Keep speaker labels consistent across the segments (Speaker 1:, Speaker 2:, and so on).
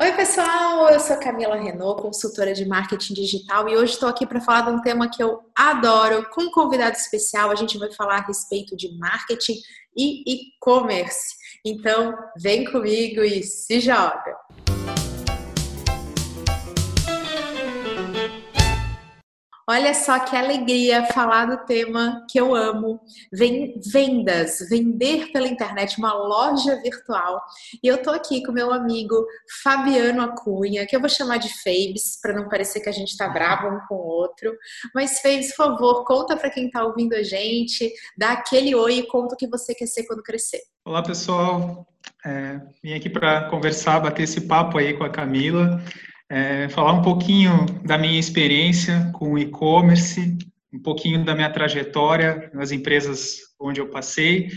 Speaker 1: Oi, pessoal! Eu sou Camila Renault, consultora de marketing digital, e hoje estou aqui para falar de um tema que eu adoro. Com um convidado especial, a gente vai falar a respeito de marketing e e-commerce. Então, vem comigo e se joga! Olha só que alegria falar do tema que eu amo, vendas, vender pela internet, uma loja virtual. E eu tô aqui com meu amigo Fabiano Acunha, que eu vou chamar de Fabes, para não parecer que a gente tá bravo um com o outro. Mas Fabes, por favor, conta para quem tá ouvindo a gente, dá aquele oi e conta o que você quer ser quando crescer.
Speaker 2: Olá, pessoal. É, vim aqui para conversar, bater esse papo aí com a Camila é, falar um pouquinho da minha experiência com e-commerce, um pouquinho da minha trajetória nas empresas onde eu passei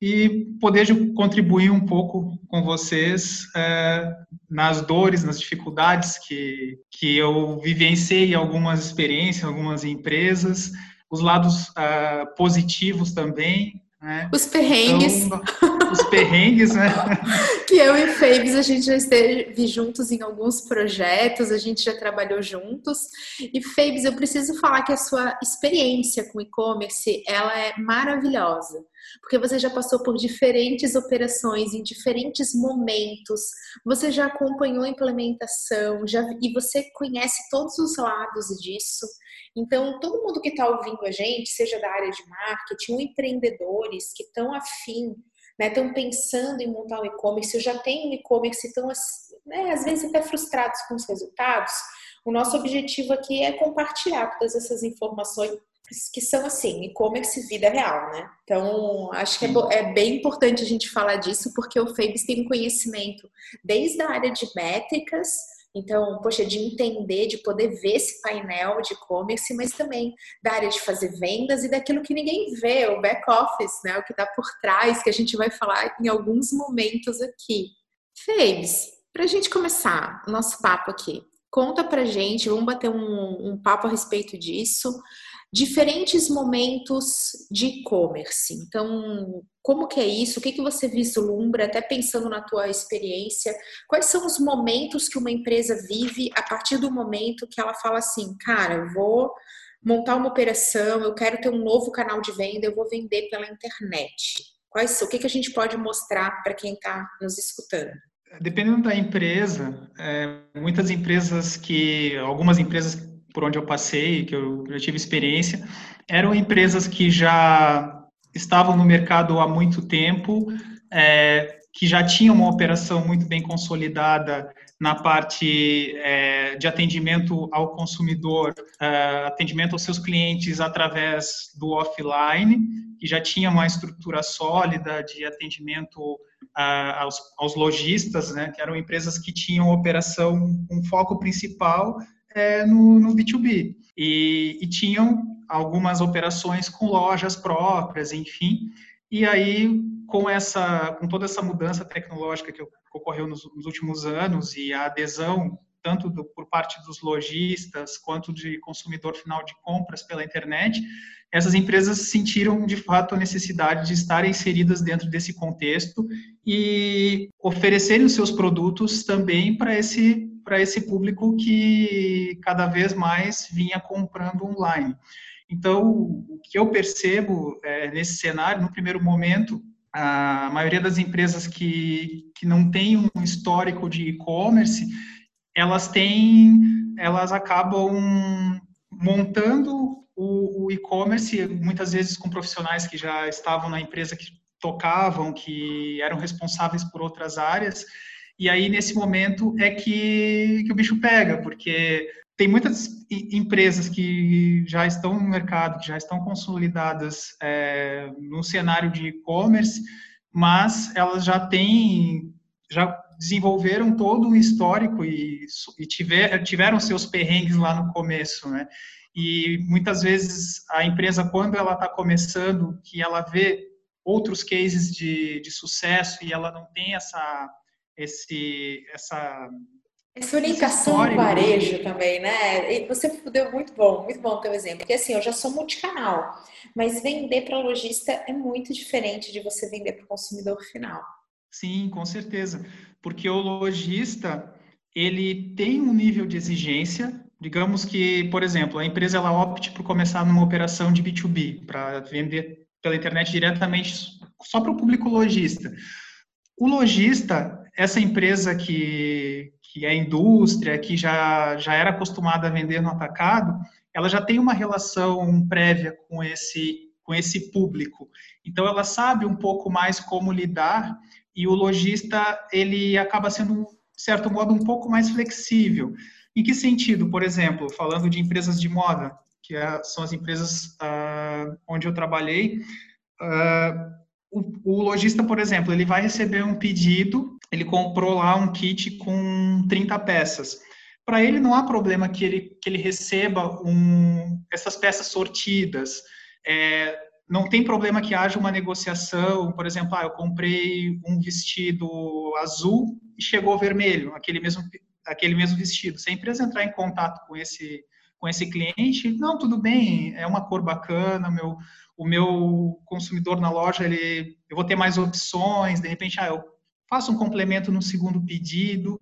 Speaker 2: e poder contribuir um pouco com vocês é, nas dores, nas dificuldades que, que eu vivenciei em algumas experiências, algumas empresas, os lados uh, positivos também,
Speaker 1: né? Os perrengues.
Speaker 2: Então, os perrengues, né?
Speaker 1: que eu e Fabes, a gente já esteve juntos em alguns projetos, a gente já trabalhou juntos. E Fabes, eu preciso falar que a sua experiência com e-commerce, ela é maravilhosa. Porque você já passou por diferentes operações em diferentes momentos, você já acompanhou a implementação, já, e você conhece todos os lados disso. Então, todo mundo que está ouvindo a gente, seja da área de marketing ou empreendedores que estão afim, estão né, pensando em montar um e-commerce, ou já tem um e-commerce, estão né, às vezes até frustrados com os resultados, o nosso objetivo aqui é compartilhar todas essas informações que são assim, e-commerce vida real, né? Então, acho que é, é, bem importante a gente falar disso, porque o Fabes tem um conhecimento desde a área de métricas, então, poxa, de entender, de poder ver esse painel de e-commerce, mas também da área de fazer vendas e daquilo que ninguém vê, o back office, né? O que está por trás, que a gente vai falar em alguns momentos aqui. Fabes, para a gente começar o nosso papo aqui, conta pra gente, vamos bater um, um papo a respeito disso diferentes momentos de e-commerce. Então, como que é isso? O que, que você vislumbra, até pensando na tua experiência? Quais são os momentos que uma empresa vive a partir do momento que ela fala assim, cara, eu vou montar uma operação, eu quero ter um novo canal de venda, eu vou vender pela internet. Quais, o que, que a gente pode mostrar para quem está nos escutando?
Speaker 2: Dependendo da empresa, é, muitas empresas que, algumas empresas por onde eu passei, que eu, eu tive experiência, eram empresas que já estavam no mercado há muito tempo, é, que já tinham uma operação muito bem consolidada na parte é, de atendimento ao consumidor, é, atendimento aos seus clientes através do offline, que já tinha uma estrutura sólida de atendimento aos, aos, lojistas, né, que eram empresas que tinham operação, um foco principal é, no, no B2B. E, e, tinham algumas operações com lojas próprias, enfim. E aí, com essa, com toda essa mudança tecnológica que ocorreu nos, nos últimos anos e a adesão tanto do, por parte dos lojistas quanto de consumidor final de compras pela internet, essas empresas sentiram de fato a necessidade de estarem inseridas dentro desse contexto e oferecerem os seus produtos também para esse para esse público que cada vez mais vinha comprando online. Então, o que eu percebo é, nesse cenário, no primeiro momento, a maioria das empresas que, que não tem um histórico de e-commerce, elas têm, elas acabam montando o, o e-commerce, muitas vezes com profissionais que já estavam na empresa, que tocavam, que eram responsáveis por outras áreas, e aí, nesse momento, é que, que o bicho pega, porque tem muitas empresas que já estão no mercado, que já estão consolidadas é, no cenário de e-commerce, mas elas já têm, já desenvolveram todo um histórico e, e tiver, tiveram seus perrengues lá no começo, né? E muitas vezes a empresa, quando ela está começando, que ela vê outros cases de, de sucesso e ela não tem essa esse, essa
Speaker 1: essa orientação do varejo também, né? E você deu muito bom, muito bom o teu exemplo. Porque assim, eu já sou multicanal, mas vender para lojista é muito diferente de você vender para o consumidor final.
Speaker 2: Sim, com certeza. Porque o lojista, ele tem um nível de exigência, digamos que, por exemplo, a empresa ela opte por começar numa operação de B2B, para vender pela internet diretamente só para o público lojista. O lojista, essa empresa que, que é indústria, que já, já era acostumada a vender no atacado, ela já tem uma relação prévia com esse, com esse público. Então, ela sabe um pouco mais como lidar e o lojista, ele acaba sendo, de certo modo, um pouco mais flexível. Em que sentido? Por exemplo, falando de empresas de moda, que é, são as empresas uh, onde eu trabalhei, uh, o, o lojista, por exemplo, ele vai receber um pedido, ele comprou lá um kit com 30 peças para ele não há problema que ele, que ele receba um, essas peças sortidas. É, não tem problema que haja uma negociação, por exemplo, ah, eu comprei um vestido azul e chegou vermelho, aquele mesmo, aquele mesmo vestido. Se a empresa entrar em contato com esse, com esse cliente, não, tudo bem, é uma cor bacana, meu, o meu consumidor na loja, ele, eu vou ter mais opções, de repente, ah, eu faço um complemento no segundo pedido.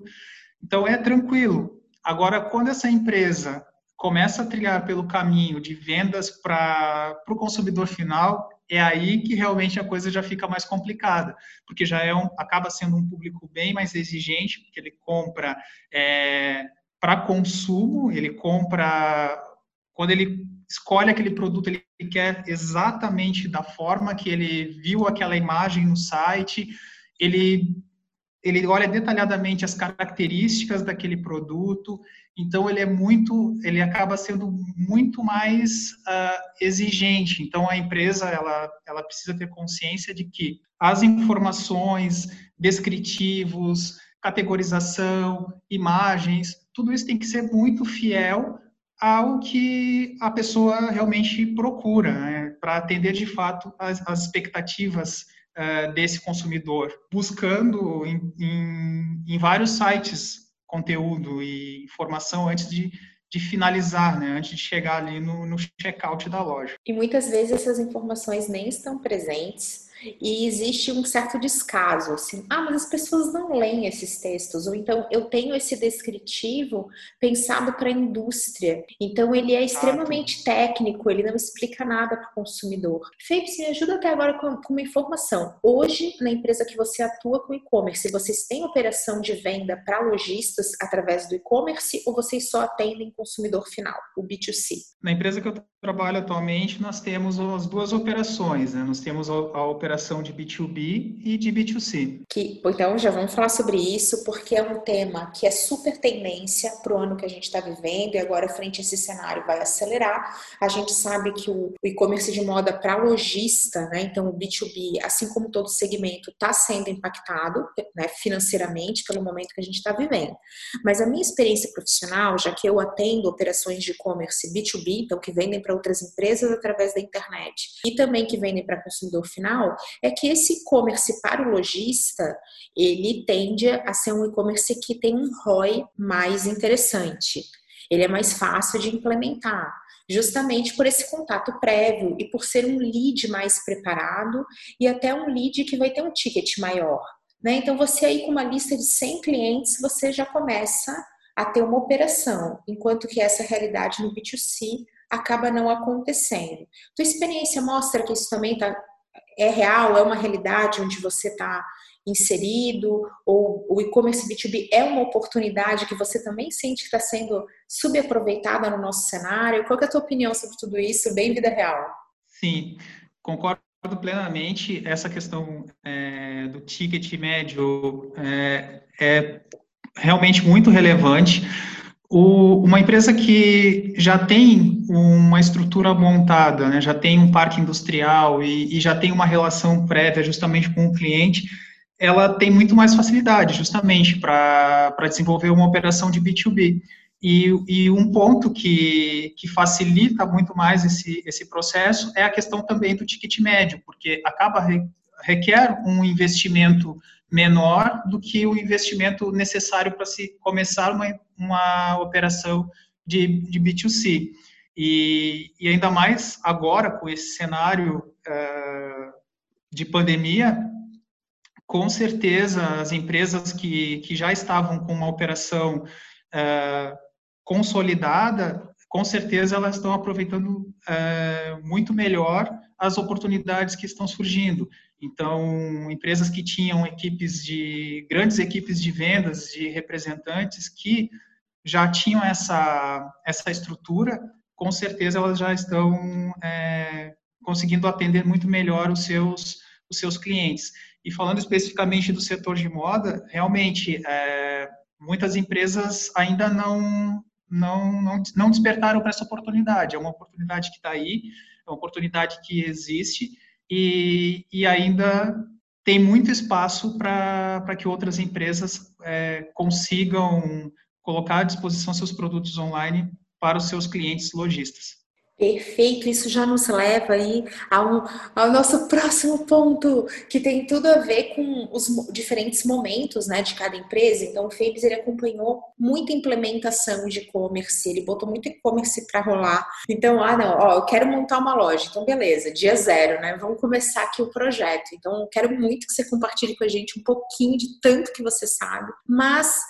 Speaker 2: Então, é tranquilo. Agora, quando essa empresa começa a trilhar pelo caminho de vendas para o consumidor final, é aí que realmente a coisa já fica mais complicada, porque já é um, acaba sendo um público bem mais exigente, porque ele compra é, para consumo, ele compra quando ele escolhe aquele produto, ele quer exatamente da forma que ele viu aquela imagem no site, ele ele olha detalhadamente as características daquele produto, então ele é muito, ele acaba sendo muito mais uh, exigente. Então a empresa ela, ela precisa ter consciência de que as informações, descritivos, categorização, imagens, tudo isso tem que ser muito fiel ao que a pessoa realmente procura, né, para atender de fato as, as expectativas uh, desse consumidor, buscando em, em, em, vários sites conteúdo e informação antes de, de finalizar, né, antes de chegar ali no, no checkout da loja.
Speaker 1: E muitas vezes essas informações nem estão presentes e existe um certo descaso, assim, ah, mas as pessoas não leem esses textos, ou então eu tenho esse descritivo pensado para a indústria, então ele é extremamente técnico, ele não explica nada para o consumidor. Felipe, me ajuda até agora com, com, uma informação. Hoje, na empresa que você atua com e-commerce, vocês têm operação de venda para lojistas através do e-commerce ou vocês só atendem consumidor final, o B2C?
Speaker 2: Na empresa que eu trabalho atualmente, nós temos as duas operações, né? Nós temos a, a operação operação de B2B e de B2C.
Speaker 1: Que, então, já vamos falar sobre isso, porque é um tema que é super tendência para o ano que a gente está vivendo e agora, frente a esse cenário, vai acelerar. A gente sabe que o, e-commerce de moda para lojista, né, então o B2B, assim como todo segmento, está sendo impactado né, financeiramente pelo momento que a gente está vivendo. Mas a minha experiência profissional, já que eu atendo operações de e-commerce B2B, então que vendem para outras empresas através da internet, e também que vendem para consumidor final, é que esse e-commerce para o lojista, ele tende a ser um e-commerce que tem um ROI mais interessante. Ele é mais fácil de implementar, justamente por esse contato prévio e por ser um lead mais preparado e até um lead que vai ter um ticket maior. Né? Então, você aí com uma lista de 100 clientes, você já começa a ter uma operação, enquanto que essa realidade no B2C acaba não acontecendo. Tua experiência mostra que isso também está é real, é uma realidade onde você está inserido, ou o e-commerce B2B é uma oportunidade que você também sente que está sendo subaproveitada no nosso cenário? Qual é a tua opinião sobre tudo isso, bem vida real?
Speaker 2: Sim, concordo plenamente. Essa questão é, do ticket médio é, é realmente muito relevante o, uma empresa que já tem uma estrutura montada, né, já tem um parque industrial e, e, já tem uma relação prévia justamente com o cliente, ela tem muito mais facilidade justamente para desenvolver uma operação de B2B. E, e um ponto que, que facilita muito mais esse, esse processo é a questão também do ticket médio, porque acaba requer um investimento menor do que o investimento necessário para se começar uma, uma operação de, de B2C. E, e, ainda mais agora, com esse cenário uh, de pandemia, com certeza, as empresas que, que já estavam com uma operação uh, consolidada, com certeza elas estão aproveitando uh, muito melhor as oportunidades que estão surgindo. Então, empresas que tinham equipes de grandes equipes de vendas, de representantes que já tinham essa essa estrutura, com certeza elas já estão é, conseguindo atender muito melhor os seus os seus clientes. E falando especificamente do setor de moda, realmente é, muitas empresas ainda não não, não, não despertaram para essa oportunidade. É uma oportunidade que está aí, é uma oportunidade que existe e, e ainda tem muito espaço para que outras empresas é, consigam colocar à disposição seus produtos online para os seus clientes lojistas.
Speaker 1: Perfeito, isso já nos leva aí ao, ao, nosso próximo ponto, que tem tudo a ver com os diferentes momentos né, de cada empresa. Então, o Fabes ele acompanhou muita implementação de e-commerce, ele botou muito e-commerce para rolar. Então, ah, não, ó, eu quero montar uma loja. Então, beleza, dia zero, né? Vamos começar aqui o projeto. Então, eu quero muito que você compartilhe com a gente um pouquinho de tanto que você sabe, mas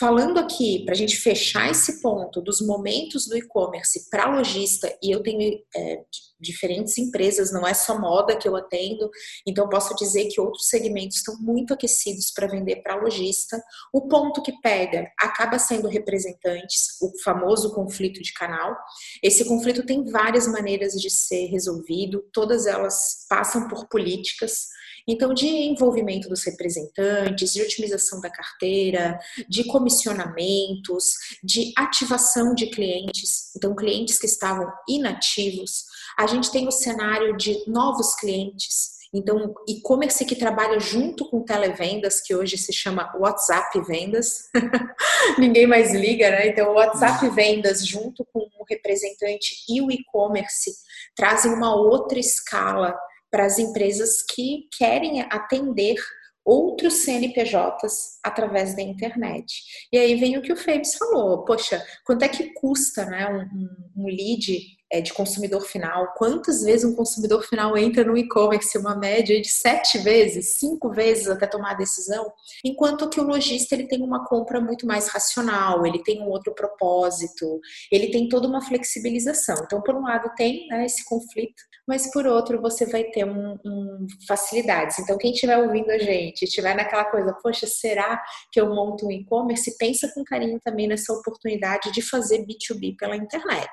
Speaker 1: Falando aqui, para a gente fechar esse ponto dos momentos do e-commerce para lojista, e eu tenho é, diferentes empresas, não é só moda que eu atendo, então posso dizer que outros segmentos estão muito aquecidos para vender para lojista. O ponto que pega acaba sendo representantes, o famoso conflito de canal. Esse conflito tem várias maneiras de ser resolvido, todas elas passam por políticas. Então, de envolvimento dos representantes, de otimização da carteira, de comissionamentos, de ativação de clientes, então, clientes que estavam inativos. A gente tem o cenário de novos clientes, então, e-commerce que trabalha junto com televendas, que hoje se chama WhatsApp Vendas, ninguém mais liga, né? Então, o WhatsApp Vendas junto com o representante e o e-commerce trazem uma outra escala para as empresas que querem atender outros CNPJs através da internet. E aí vem o que o Fabes falou, poxa, quanto é que custa né, um, um lead é, de consumidor final, quantas vezes um consumidor final entra no e-commerce, uma média de sete vezes, cinco vezes até tomar a decisão, enquanto que o lojista ele tem uma compra muito mais racional, ele tem um outro propósito, ele tem toda uma flexibilização. Então, por um lado tem né, esse conflito, mas por outro você vai ter um, um facilidades. Então, quem estiver ouvindo a gente, estiver naquela coisa, poxa, será que eu monto um e-commerce? Pensa com carinho também nessa oportunidade de fazer B2B pela internet.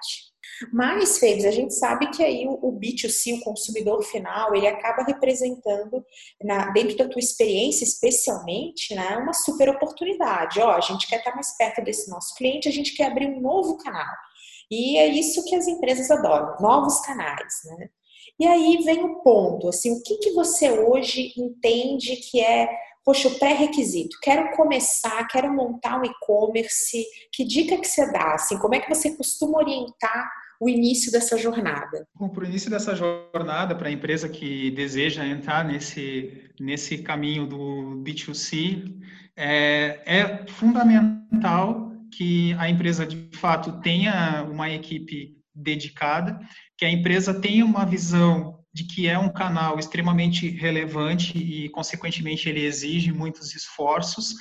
Speaker 1: Mas, Fênix, a gente sabe que aí o, B2C, o consumidor final, ele acaba representando, na, dentro da tua experiência, especialmente, né, uma super oportunidade. Ó, a gente quer estar mais perto desse nosso cliente, a gente quer abrir um novo canal. E é isso que as empresas adoram, novos canais, né? E aí vem o ponto, assim, o que, que você hoje entende que é poxa, o pré-requisito, quero começar, quero montar um e-commerce, que dica que você dá? Assim, como é que você costuma orientar o início dessa jornada?
Speaker 2: Para o início dessa jornada, para a empresa que deseja entrar nesse, nesse caminho do B2C, é, é fundamental que a empresa, de fato, tenha uma equipe dedicada, que a empresa tenha uma visão de que é um canal extremamente relevante e, consequentemente, ele exige muitos esforços,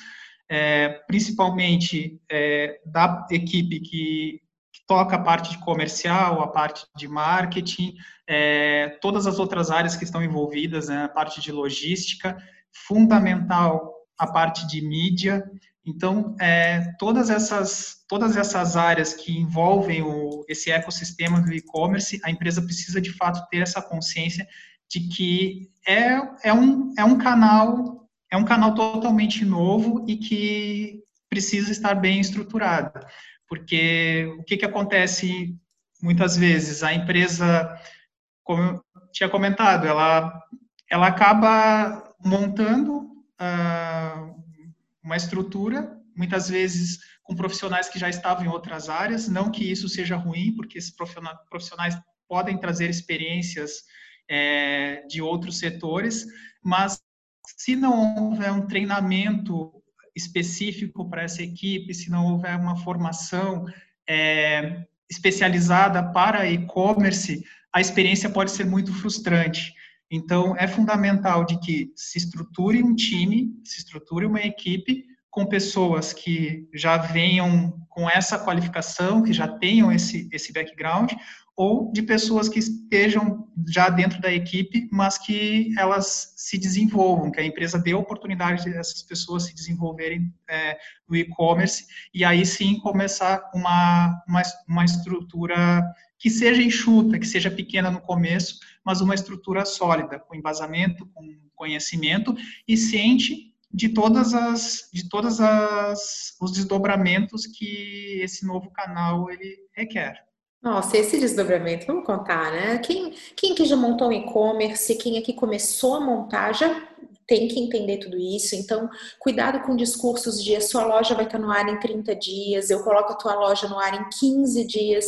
Speaker 2: é, principalmente é, da equipe que, toca a parte de comercial, a parte de marketing, é, todas as outras áreas que estão envolvidas, né, a parte de logística, fundamental a parte de mídia, então, é, todas, essas, todas essas áreas que envolvem o, esse ecossistema do e-commerce, a empresa precisa de fato ter essa consciência de que é, é, um, é um canal é um canal totalmente novo e que precisa estar bem estruturado. Porque o que, que acontece muitas vezes? A empresa, como eu tinha comentado, ela, ela acaba montando uh, uma estrutura, muitas vezes com profissionais que já estavam em outras áreas, não que isso seja ruim, porque esses profissionais podem trazer experiências é, de outros setores, mas se não houver um treinamento específico para essa equipe, se não houver uma formação é, especializada para e-commerce, a experiência pode ser muito frustrante. Então, é fundamental de que se estruture um time, se estruture uma equipe com pessoas que já venham com essa qualificação, que já tenham esse, esse background, ou de pessoas que estejam já dentro da equipe, mas que elas se desenvolvam, que a empresa dê oportunidade dessas pessoas se desenvolverem é, no e-commerce e aí sim começar uma, uma, uma estrutura que seja enxuta, que seja pequena no começo, mas uma estrutura sólida, com embasamento, com conhecimento e ciente de todas as de todas as os desdobramentos que esse novo canal ele requer.
Speaker 1: Nossa, esse desdobramento, vamos contar, né? Quem, quem aqui já montou um e-commerce, quem aqui começou a montar, já tem que entender tudo isso. Então, cuidado com discursos de a sua loja vai estar no ar em 30 dias, eu coloco a tua loja no ar em 15 dias.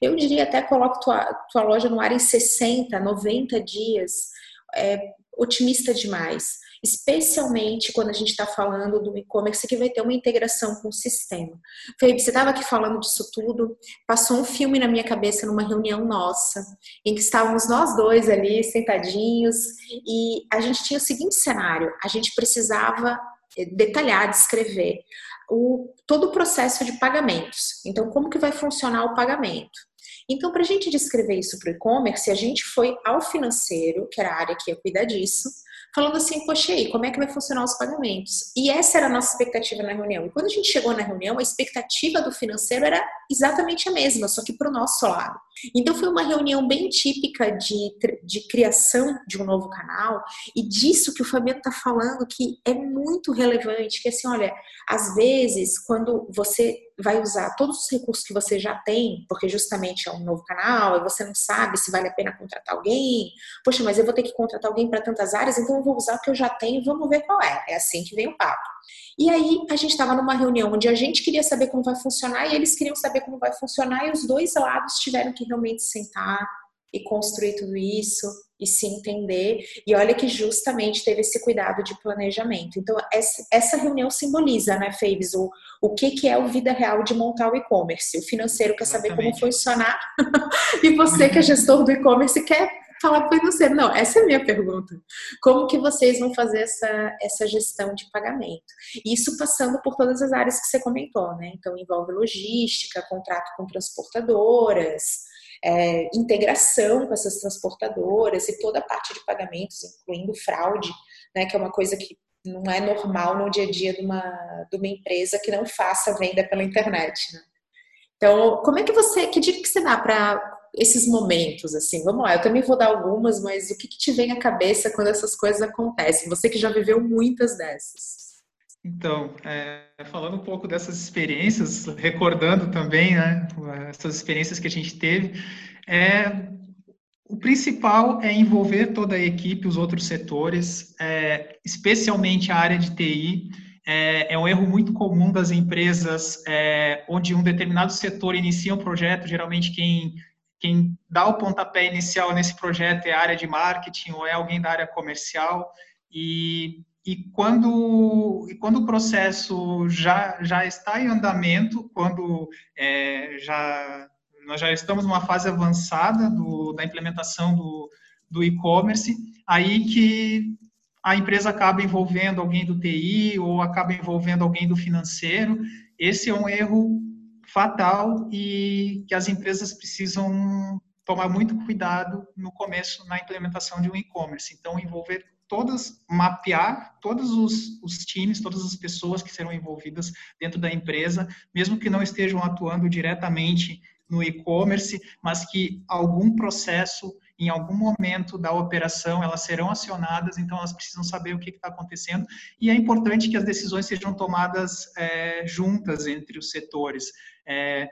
Speaker 1: Eu diria até coloco tua, tua loja no ar em 60, 90 dias. É otimista demais especialmente quando a gente está falando do e-commerce que vai ter uma integração com o sistema. Felipe, você estava aqui falando disso tudo, passou um filme na minha cabeça numa reunião nossa, em que estávamos nós dois ali sentadinhos e a gente tinha o seguinte cenário: a gente precisava eh, detalhar, descrever o, todo o processo de pagamentos. Então, como que vai funcionar o pagamento? Então, para a gente descrever isso para o e-commerce, a gente foi ao financeiro, que era a área que ia cuidar disso, falando assim, poxa, aí, como é que vai funcionar os pagamentos? E essa era a nossa expectativa na reunião. E quando a gente chegou na reunião, a expectativa do financeiro era exatamente a mesma, só que para o nosso lado. Então foi uma reunião bem típica de, de criação de um novo canal e disso que o Fabiano está falando que é muito relevante, que assim, olha, às vezes quando você vai usar todos os recursos que você já tem, porque justamente é um novo canal, e você não sabe se vale a pena contratar alguém. Poxa, mas eu vou ter que contratar alguém para tantas áreas, então eu vou usar o que eu já tenho, vamos ver qual é. É assim que vem o papo. E aí a gente estava numa reunião onde a gente queria saber como vai funcionar e eles queriam saber como vai funcionar e os dois lados tiveram que realmente sentar e construir tudo isso e se entender. E olha que justamente teve esse cuidado de planejamento. Então, essa reunião simboliza, né, Fabes, o, o que, que é o vida real de montar o e-commerce. O financeiro quer saber como funcionar e você, que é gestor do e-commerce, quer falar para o financeiro. Não, essa é a minha pergunta. Como que vocês vão fazer essa, essa gestão de pagamento? Isso passando por todas as áreas que você comentou, né? Então, envolve logística, contrato com transportadoras, é, integração com essas transportadoras e toda a parte de pagamentos, incluindo fraude, né? Que é uma coisa que não é normal no dia a dia de uma, de uma empresa que não faça venda pela internet, né? Então, como é que você, que dica que você dá para esses momentos, assim? Vamos lá, eu também vou dar algumas, mas o que, que te vem à cabeça quando essas coisas acontecem? Você que já viveu muitas dessas.
Speaker 2: Então, é, falando um pouco dessas experiências, recordando também, né, essas experiências que a gente teve, é, o principal é envolver toda a equipe, os outros setores, é, especialmente a área de TI. É, é, um erro muito comum das empresas, é, onde um determinado setor inicia um projeto, geralmente quem quem dá o pontapé inicial nesse projeto é a área de marketing ou é alguém da área comercial e, e quando e quando o processo já já está em andamento quando é, já nós já estamos numa fase avançada do, da implementação do, do e-commerce aí que a empresa acaba envolvendo alguém do TI ou acaba envolvendo alguém do financeiro esse é um erro fatal e que as empresas precisam tomar muito cuidado no começo na implementação de um e-commerce. Então, envolver todas, mapear todos os, os, times, todas as pessoas que serão envolvidas dentro da empresa, mesmo que não estejam atuando diretamente no e-commerce, mas que algum processo em algum momento da operação elas serão acionadas, então elas precisam saber o que está acontecendo e é importante que as decisões sejam tomadas é, juntas entre os setores. É,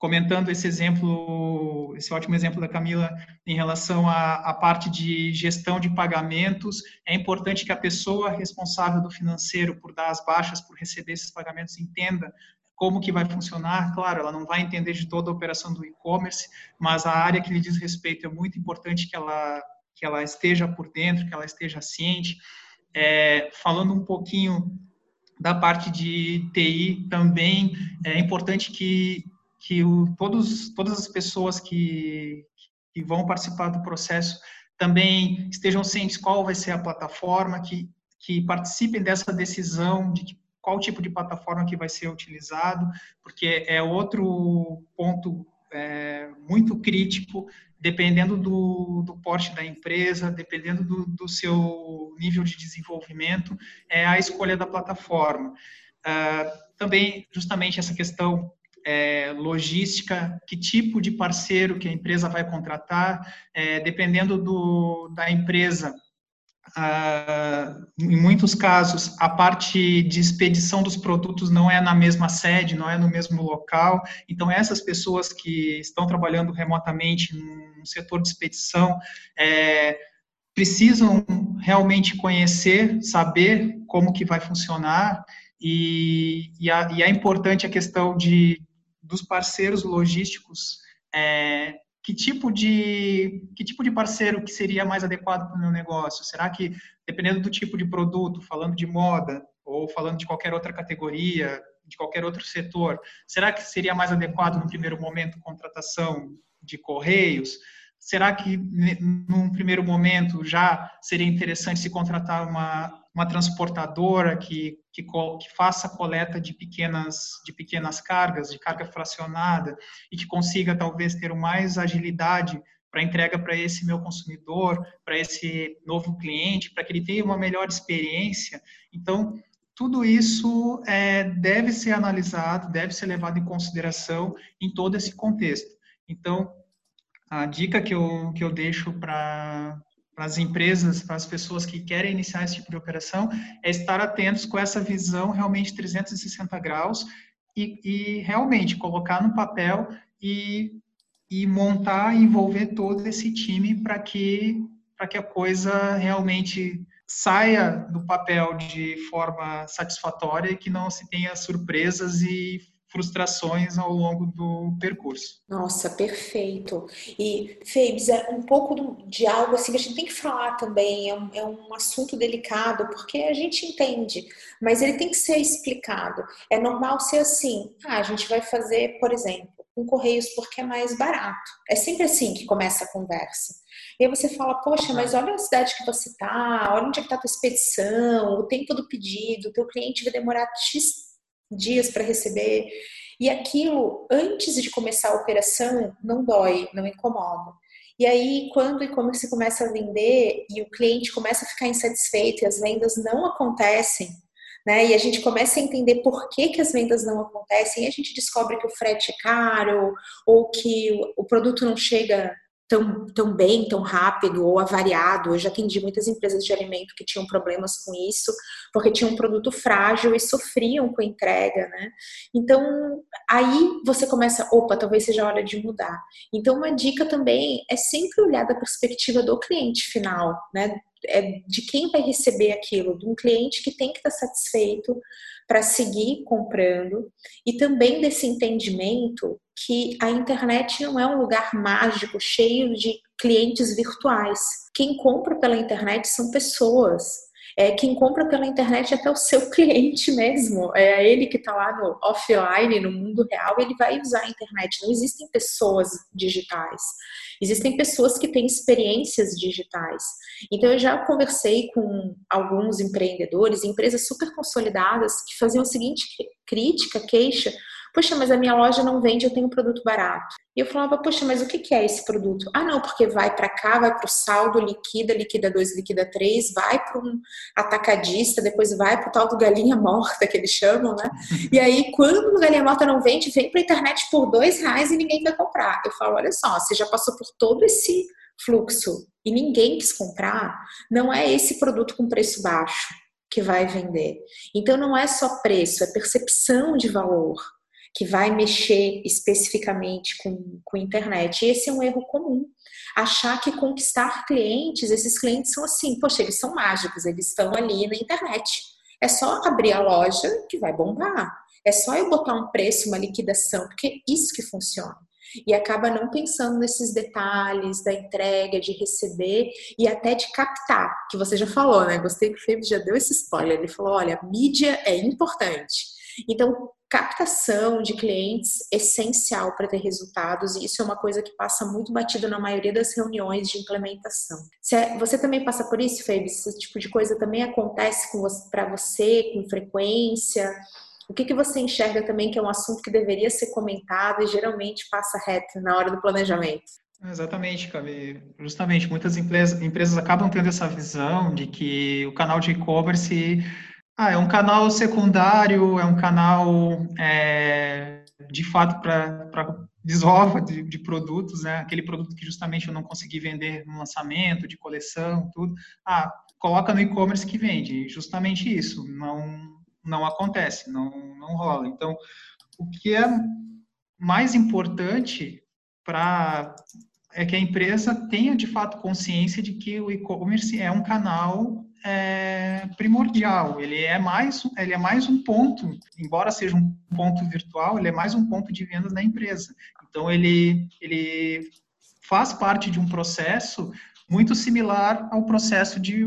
Speaker 2: comentando esse exemplo, esse ótimo exemplo da Camila em relação à, à, parte de gestão de pagamentos, é importante que a pessoa responsável do financeiro por dar as baixas, por receber esses pagamentos, entenda como que vai funcionar, claro, ela não vai entender de toda a operação do e-commerce, mas a área que lhe diz respeito é muito importante que ela, que ela esteja por dentro, que ela esteja ciente. É, falando um pouquinho da parte de TI também, é importante que, que o, todos, todas as pessoas que, que vão participar do processo também estejam cientes qual vai ser a plataforma, que, que participem dessa decisão de qual tipo de plataforma que vai ser utilizado, porque é outro ponto é, muito crítico, dependendo do, do porte da empresa, dependendo do, do, seu nível de desenvolvimento, é a escolha da plataforma. Uh, também, justamente, essa questão é, logística, que tipo de parceiro que a empresa vai contratar, é, dependendo do, da empresa. Ah, em muitos casos, a parte de expedição dos produtos não é na mesma sede, não é no mesmo local. Então, essas pessoas que estão trabalhando remotamente no setor de expedição é, precisam realmente conhecer, saber como que vai funcionar e, e, a, e é importante a questão de dos parceiros logísticos, é, que tipo de que tipo de parceiro que seria mais adequado para o meu negócio? Será que dependendo do tipo de produto, falando de moda ou falando de qualquer outra categoria, de qualquer outro setor, será que seria mais adequado no primeiro momento contratação de correios? Será que num primeiro momento já seria interessante se contratar uma uma transportadora que, que, que, faça coleta de pequenas, de pequenas cargas, de carga fracionada, e que consiga talvez ter mais agilidade para entrega para esse meu consumidor, para esse novo cliente, para que ele tenha uma melhor experiência. Então, tudo isso é, deve ser analisado, deve ser levado em consideração em todo esse contexto. Então, a dica que eu, que eu deixo para para as empresas, para as pessoas que querem iniciar esse tipo de operação, é estar atentos com essa visão realmente 360 graus e, e realmente colocar no papel e, e montar envolver todo esse time para que, que a coisa realmente saia do papel de forma satisfatória e que não se tenha surpresas e frustrações ao longo do percurso.
Speaker 1: Nossa, perfeito. E, Febes, é um pouco de algo assim que a gente tem que falar também, é um, é um assunto delicado, porque a gente entende, mas ele tem que ser explicado. É normal ser assim, ah, a gente vai fazer, por exemplo, com Correios porque é mais barato. É sempre assim que começa a conversa. E aí você fala, poxa, mas olha a cidade que você tá, olha onde é que tá a tua expedição, o tempo do pedido, o teu cliente vai demorar X dias para receber. E aquilo, antes de começar a operação, não dói, não incomoda. E aí, quando o e-commerce começa a vender e o cliente começa a ficar insatisfeito e as vendas não acontecem, né? E a gente começa a entender por que, que as vendas não acontecem, e a gente descobre que o frete é caro, ou que o produto não chega tão, tão bem, tão rápido ou avariado. Eu já atendi muitas empresas de alimento que tinham problemas com isso, porque tinham um produto frágil e sofriam com a entrega, né? Então, aí você começa, opa, talvez seja a hora de mudar. Então, uma dica também é sempre olhar da perspectiva do cliente final, né? É de quem vai receber aquilo, de um cliente que tem que estar satisfeito para seguir comprando e também desse entendimento que a internet não é um lugar mágico cheio de clientes virtuais. Quem compra pela internet são pessoas. É, quem compra pela internet é até o seu cliente mesmo. É ele que está lá no offline, no mundo real, ele vai usar a internet. Não existem pessoas digitais. Existem pessoas que têm experiências digitais. Então, eu já conversei com alguns empreendedores, empresas super consolidadas, que faziam a seguinte crítica, queixa Poxa, mas a minha loja não vende, eu tenho um produto barato. E eu falava, poxa, mas o que é esse produto? Ah, não, porque vai para cá, vai para o saldo, liquida, liquida 2, liquida 3, vai para um atacadista, depois vai para o tal do galinha morta, que eles chamam, né? E aí, quando o galinha morta não vende, vem para a internet por dois reais e ninguém vai comprar. Eu falo, olha só, você já passou por todo esse fluxo e ninguém quis comprar, não é esse produto com preço baixo que vai vender. Então não é só preço, é percepção de valor que vai mexer especificamente com, com internet. E esse é um erro comum. Achar que conquistar clientes, esses clientes são assim, poxa, eles são mágicos, eles estão ali na internet. É só abrir a loja que vai bombar. É só eu botar um preço, uma liquidação, porque é isso que funciona. E acaba não pensando nesses detalhes da entrega, de receber e até de captar, que você já falou, né? Gostei que o Felipe já deu esse spoiler. Ele falou: olha, mídia é importante. Então, captação de clientes essencial para ter resultados, e isso é uma coisa que passa muito batido na maioria das reuniões de implementação. É, você também passa por isso, Febe? Esse tipo de coisa também acontece para você com frequência? O que, que você enxerga também que é um assunto que deveria ser comentado e geralmente passa reto na hora do planejamento?
Speaker 2: Exatamente, Cabe. Justamente, muitas empresas, empresas acabam tendo essa visão de que o canal de e-commerce ah, é um canal secundário, é um canal é, de fato para desova de, de, produtos, né? Aquele produto que justamente eu não consegui vender no lançamento, de coleção, tudo. Ah, coloca no e-commerce que vende. Justamente isso não não acontece, não não rola. Então, o que é mais importante para é que a empresa tenha de fato consciência de que o e-commerce é um canal é, primordial. Ele é mais, ele é mais um ponto, embora seja um ponto virtual, ele é mais um ponto de vendas da empresa. Então ele ele faz parte de um processo muito similar ao processo de,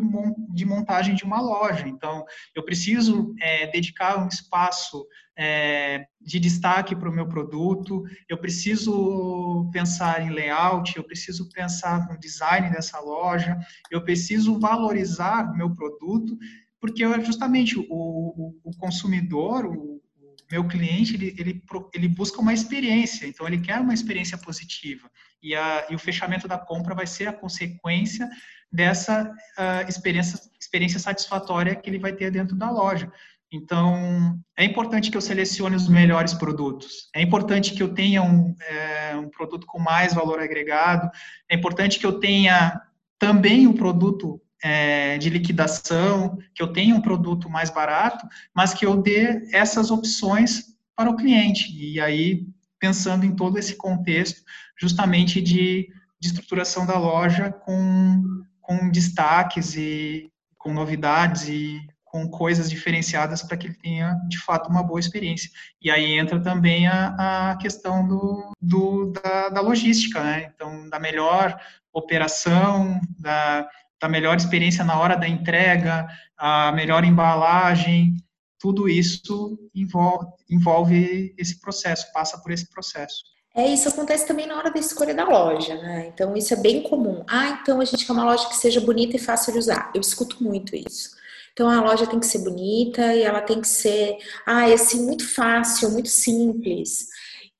Speaker 2: de montagem de uma loja. Então, eu preciso é, dedicar um espaço é, de destaque para o meu produto, eu preciso pensar em layout, eu preciso pensar no design dessa loja, eu preciso valorizar o meu produto, porque justamente o, o, o consumidor, o, meu cliente, ele, ele, ele, busca uma experiência, então ele quer uma experiência positiva. E, a, e o fechamento da compra vai ser a consequência dessa uh, experiência, experiência satisfatória que ele vai ter dentro da loja. Então, é importante que eu selecione os melhores produtos. É importante que eu tenha um, é, um produto com mais valor agregado. É importante que eu tenha também um produto é, de liquidação, que eu tenha um produto mais barato, mas que eu dê essas opções para o cliente. E aí, pensando em todo esse contexto, justamente de, de estruturação da loja com, com destaques e com novidades e com coisas diferenciadas para que ele tenha, de fato, uma boa experiência. E aí entra também a, a questão do, do da, da, logística, né? Então, da melhor operação, da, da melhor experiência na hora da entrega, a melhor embalagem, tudo isso envolve, envolve esse processo, passa por esse processo.
Speaker 1: É, isso acontece também na hora da escolha da loja, né? Então, isso é bem comum. Ah, então a gente quer uma loja que seja bonita e fácil de usar. Eu escuto muito isso. Então a loja tem que ser bonita e ela tem que ser, ah, é assim, muito fácil, muito simples.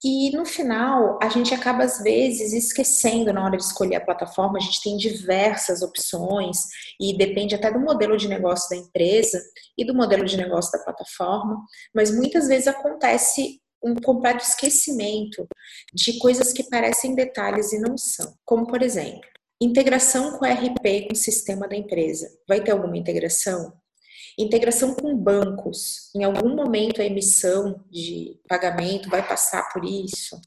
Speaker 1: E no final, a gente acaba às vezes esquecendo na hora de escolher a plataforma, a gente tem diversas opções e depende até do modelo de negócio da empresa e do modelo de negócio da plataforma, mas muitas vezes acontece um completo esquecimento de coisas que parecem detalhes e não são. Como, por exemplo, integração com o RP, com o sistema da empresa. Vai ter alguma integração? Integração com bancos. Em algum momento a emissão de pagamento vai passar por isso.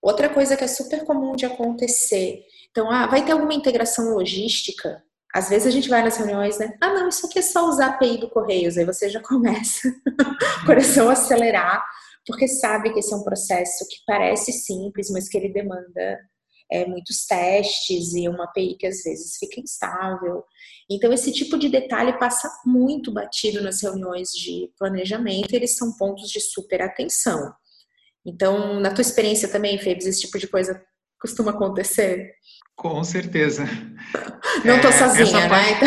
Speaker 1: Outra coisa que é super comum de acontecer. Então, ah, vai ter alguma integração logística? Às vezes a gente vai nas reuniões, né? Ah, não, isso aqui é só usar a API do Correios. Aí você já começa o coração acelerar, porque sabe que esse é um processo que parece simples, mas que ele demanda é, muitos testes e uma API que às vezes fica instável. Então, esse tipo de detalhe passa muito batido nas reuniões de planejamento, eles são pontos de super atenção. Então, na tua experiência também, Febs, esse tipo de coisa costuma acontecer?
Speaker 2: Com certeza.
Speaker 1: Não estou é, sozinha,
Speaker 2: né?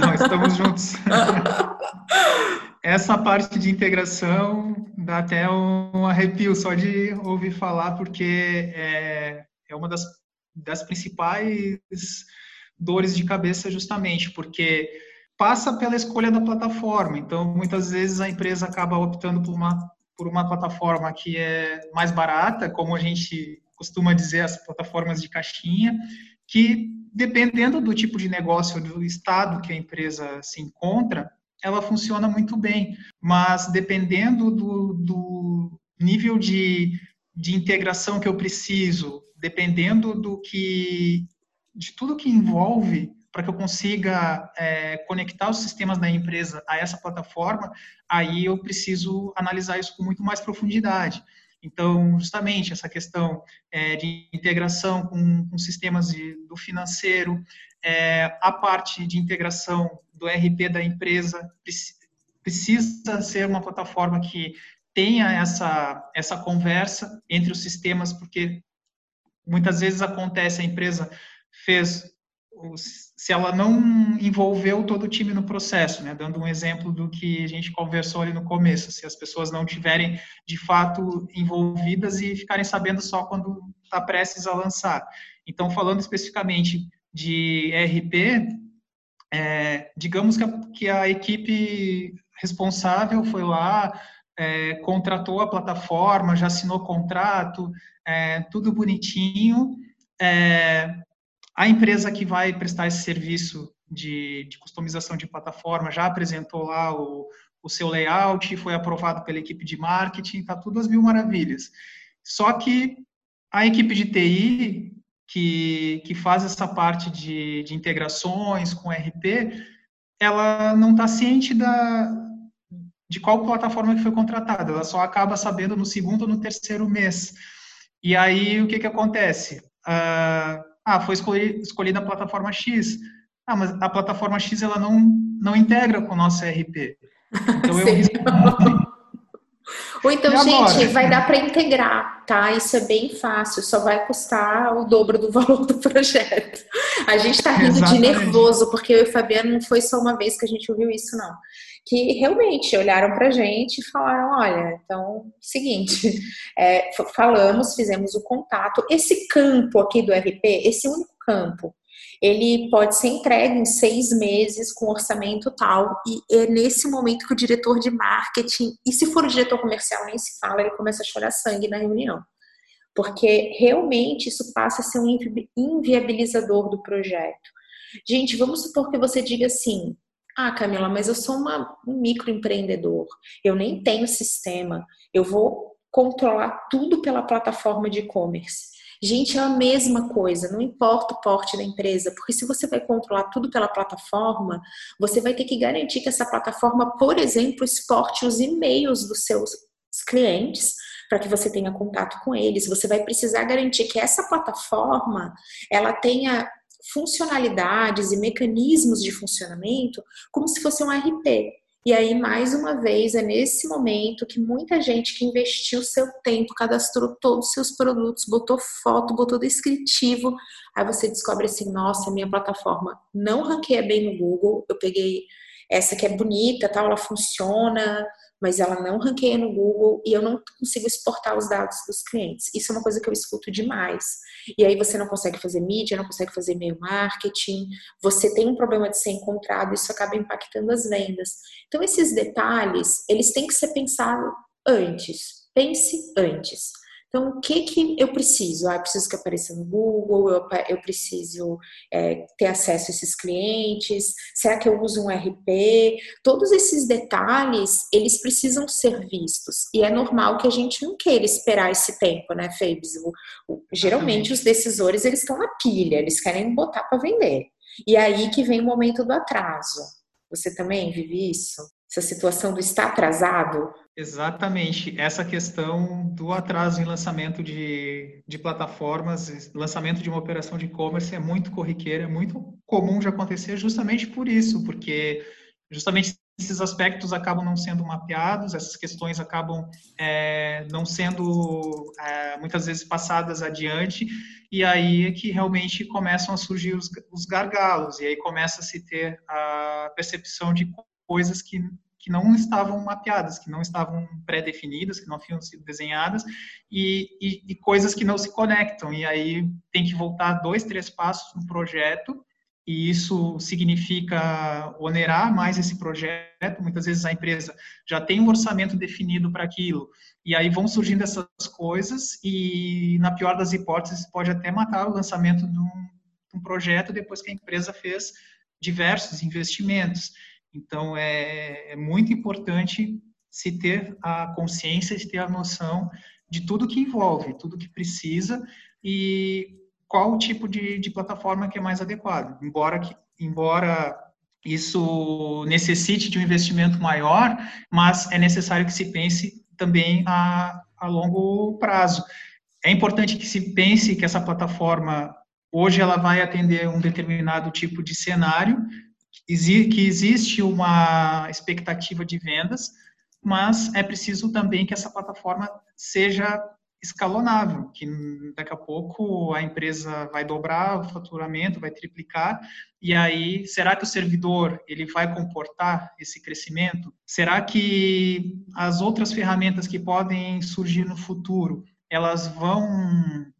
Speaker 2: Não, estamos juntos. essa parte de integração dá até um arrepio só de ouvir falar, porque é, é uma das, das principais dores de cabeça justamente, porque passa pela escolha da plataforma. Então, muitas vezes a empresa acaba optando por uma, por uma plataforma que é mais barata, como a gente costuma dizer, as plataformas de caixinha, que dependendo do tipo de negócio, do estado que a empresa se encontra, ela funciona muito bem. Mas dependendo do, do nível de, de integração que eu preciso, dependendo do que de tudo que envolve para que eu consiga é, conectar os sistemas da empresa a essa plataforma, aí eu preciso analisar isso com muito mais profundidade. Então, justamente essa questão é, de integração com, com sistemas de, do financeiro, é, a parte de integração do RP da empresa precisa ser uma plataforma que tenha essa, essa conversa entre os sistemas, porque muitas vezes acontece, a empresa fez, se ela não envolveu todo o time no processo, né, dando um exemplo do que a gente conversou ali no começo, se as pessoas não tiverem de fato envolvidas e ficarem sabendo só quando está prestes a lançar. Então, falando especificamente de RP, é, digamos que a, que a equipe responsável foi lá, é, contratou a plataforma, já assinou contrato, é, tudo bonitinho. É, a empresa que vai prestar esse serviço de, de customização de plataforma já apresentou lá o, o seu layout, foi aprovado pela equipe de marketing, está tudo às mil maravilhas. Só que a equipe de TI, que, que faz essa parte de, de integrações com RP, ela não está ciente da, de qual plataforma que foi contratada, ela só acaba sabendo no segundo ou no terceiro mês. E aí, o que, que acontece? Uh, ah, foi escolhida a plataforma X. Ah, mas a plataforma X ela não, não integra com o nosso RP. Então, eu
Speaker 1: Ou então, gente, vai dar para integrar, tá? Isso é bem fácil, só vai custar o dobro do valor do projeto. A gente está rindo Exatamente. de nervoso, porque eu e o Fabiano não foi só uma vez que a gente ouviu isso, não que realmente olharam para a gente e falaram: olha, então, seguinte, é, falamos, fizemos o contato. Esse campo aqui do RP, esse único campo, ele pode ser entregue em seis meses com orçamento tal, e é nesse momento que o diretor de marketing, e se for o diretor comercial, nem se fala, ele começa a chorar sangue na reunião. Porque realmente isso passa a ser um inviabilizador do projeto. Gente, vamos supor que você diga assim: ah, Camila, mas eu sou uma, um microempreendedor, eu nem tenho sistema, eu vou controlar tudo pela plataforma de e-commerce. Gente, é a mesma coisa, não importa o porte da empresa, porque se você vai controlar tudo pela plataforma, você vai ter que garantir que essa plataforma, por exemplo, exporte os e-mails dos seus clientes para que você tenha contato com eles. Você vai precisar garantir que essa plataforma ela tenha funcionalidades e mecanismos de funcionamento como se fosse um RP. E aí, mais uma vez, é nesse momento que muita gente que investiu seu tempo, cadastrou todos os seus produtos, botou foto, botou descritivo, aí você descobre assim, nossa, minha plataforma não ranqueia bem no Google, eu peguei essa que é bonita, tal, ela funciona, mas ela não ranqueia no Google e eu não consigo exportar os dados dos clientes. Isso é uma coisa que eu escuto demais. E aí você não consegue fazer mídia, não consegue fazer e-mail marketing, você tem um problema de ser encontrado, isso acaba impactando as vendas. Então esses detalhes, eles têm que ser pensados antes. Pense antes. Então, o que que eu preciso? Ah, eu preciso que apareça no Google, eu, eu preciso é, ter acesso a esses clientes, será que eu uso um RP? Todos esses detalhes, eles precisam ser vistos. E é normal que a gente não queira esperar esse tempo, né, o, geralmente, os decisores, eles estão na pilha, eles querem botar para vender. E aí que vem o momento do atraso. Você também vive isso? Essa situação do estar atrasado?
Speaker 2: Exatamente, essa questão do atraso em lançamento de, de plataformas, lançamento de uma operação de e-commerce é muito corriqueira, é muito comum de acontecer justamente por isso, porque justamente esses aspectos acabam não sendo mapeados, essas questões acabam é, não sendo é, muitas vezes passadas adiante, e aí é que realmente começam a surgir os, os gargalos, e aí começa a se ter a percepção de coisas que que não estavam mapeadas, que não estavam pré-definidas, que não tinham sido desenhadas, e, e, e, coisas que não se conectam. E aí tem que voltar dois, três passos no projeto, e isso significa onerar mais esse projeto. Muitas vezes a empresa já tem um orçamento definido para aquilo, e aí vão surgindo essas coisas, e na pior das hipóteses, pode até matar o lançamento de um, de um projeto depois que a empresa fez diversos investimentos. Então, é, é muito importante se ter a consciência, se ter a noção de tudo que envolve, tudo que precisa e qual o tipo de, de plataforma que é mais adequado. Embora, que, embora isso necessite de um investimento maior, mas é necessário que se pense também a, a longo prazo. É importante que se pense que essa plataforma hoje ela vai atender um determinado tipo de cenário, que existe uma expectativa de vendas, mas é preciso também que essa plataforma seja escalonável, que daqui a pouco a empresa vai dobrar o faturamento, vai triplicar, e aí será que o servidor ele vai comportar esse crescimento? Será que as outras ferramentas que podem surgir no futuro, elas vão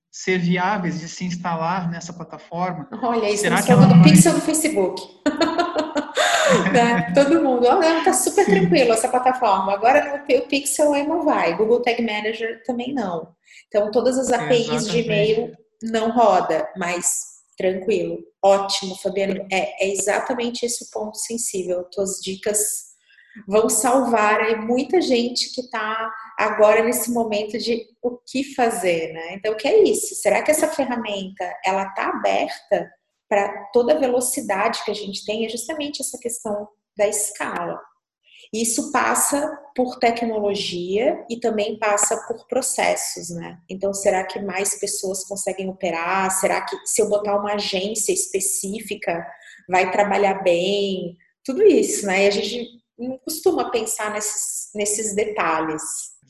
Speaker 2: ser viáveis de se instalar nessa plataforma?
Speaker 1: Olha, isso será que ela do vai... pixel do Facebook. né? Todo mundo, olha, oh, tá super Sim. tranquilo essa plataforma. Agora o Pixel aí não vai, Google Tag Manager também não. Então todas as APIs Exatamente. de e-mail não roda, mas tranquilo, ótimo, Fabiano. É, é exatamente esse o ponto sensível. Tuas dicas vão salvar aí muita gente que está agora nesse momento de o que fazer, né? Então, o que é isso? Será que essa ferramenta ela está aberta para toda a velocidade que a gente tem? É justamente essa questão da escala. Isso passa por tecnologia e também passa por processos, né? Então, será que mais pessoas conseguem operar? Será que se eu botar uma agência específica vai trabalhar bem? Tudo isso, né? E a gente não costuma pensar nesses, nesses detalhes.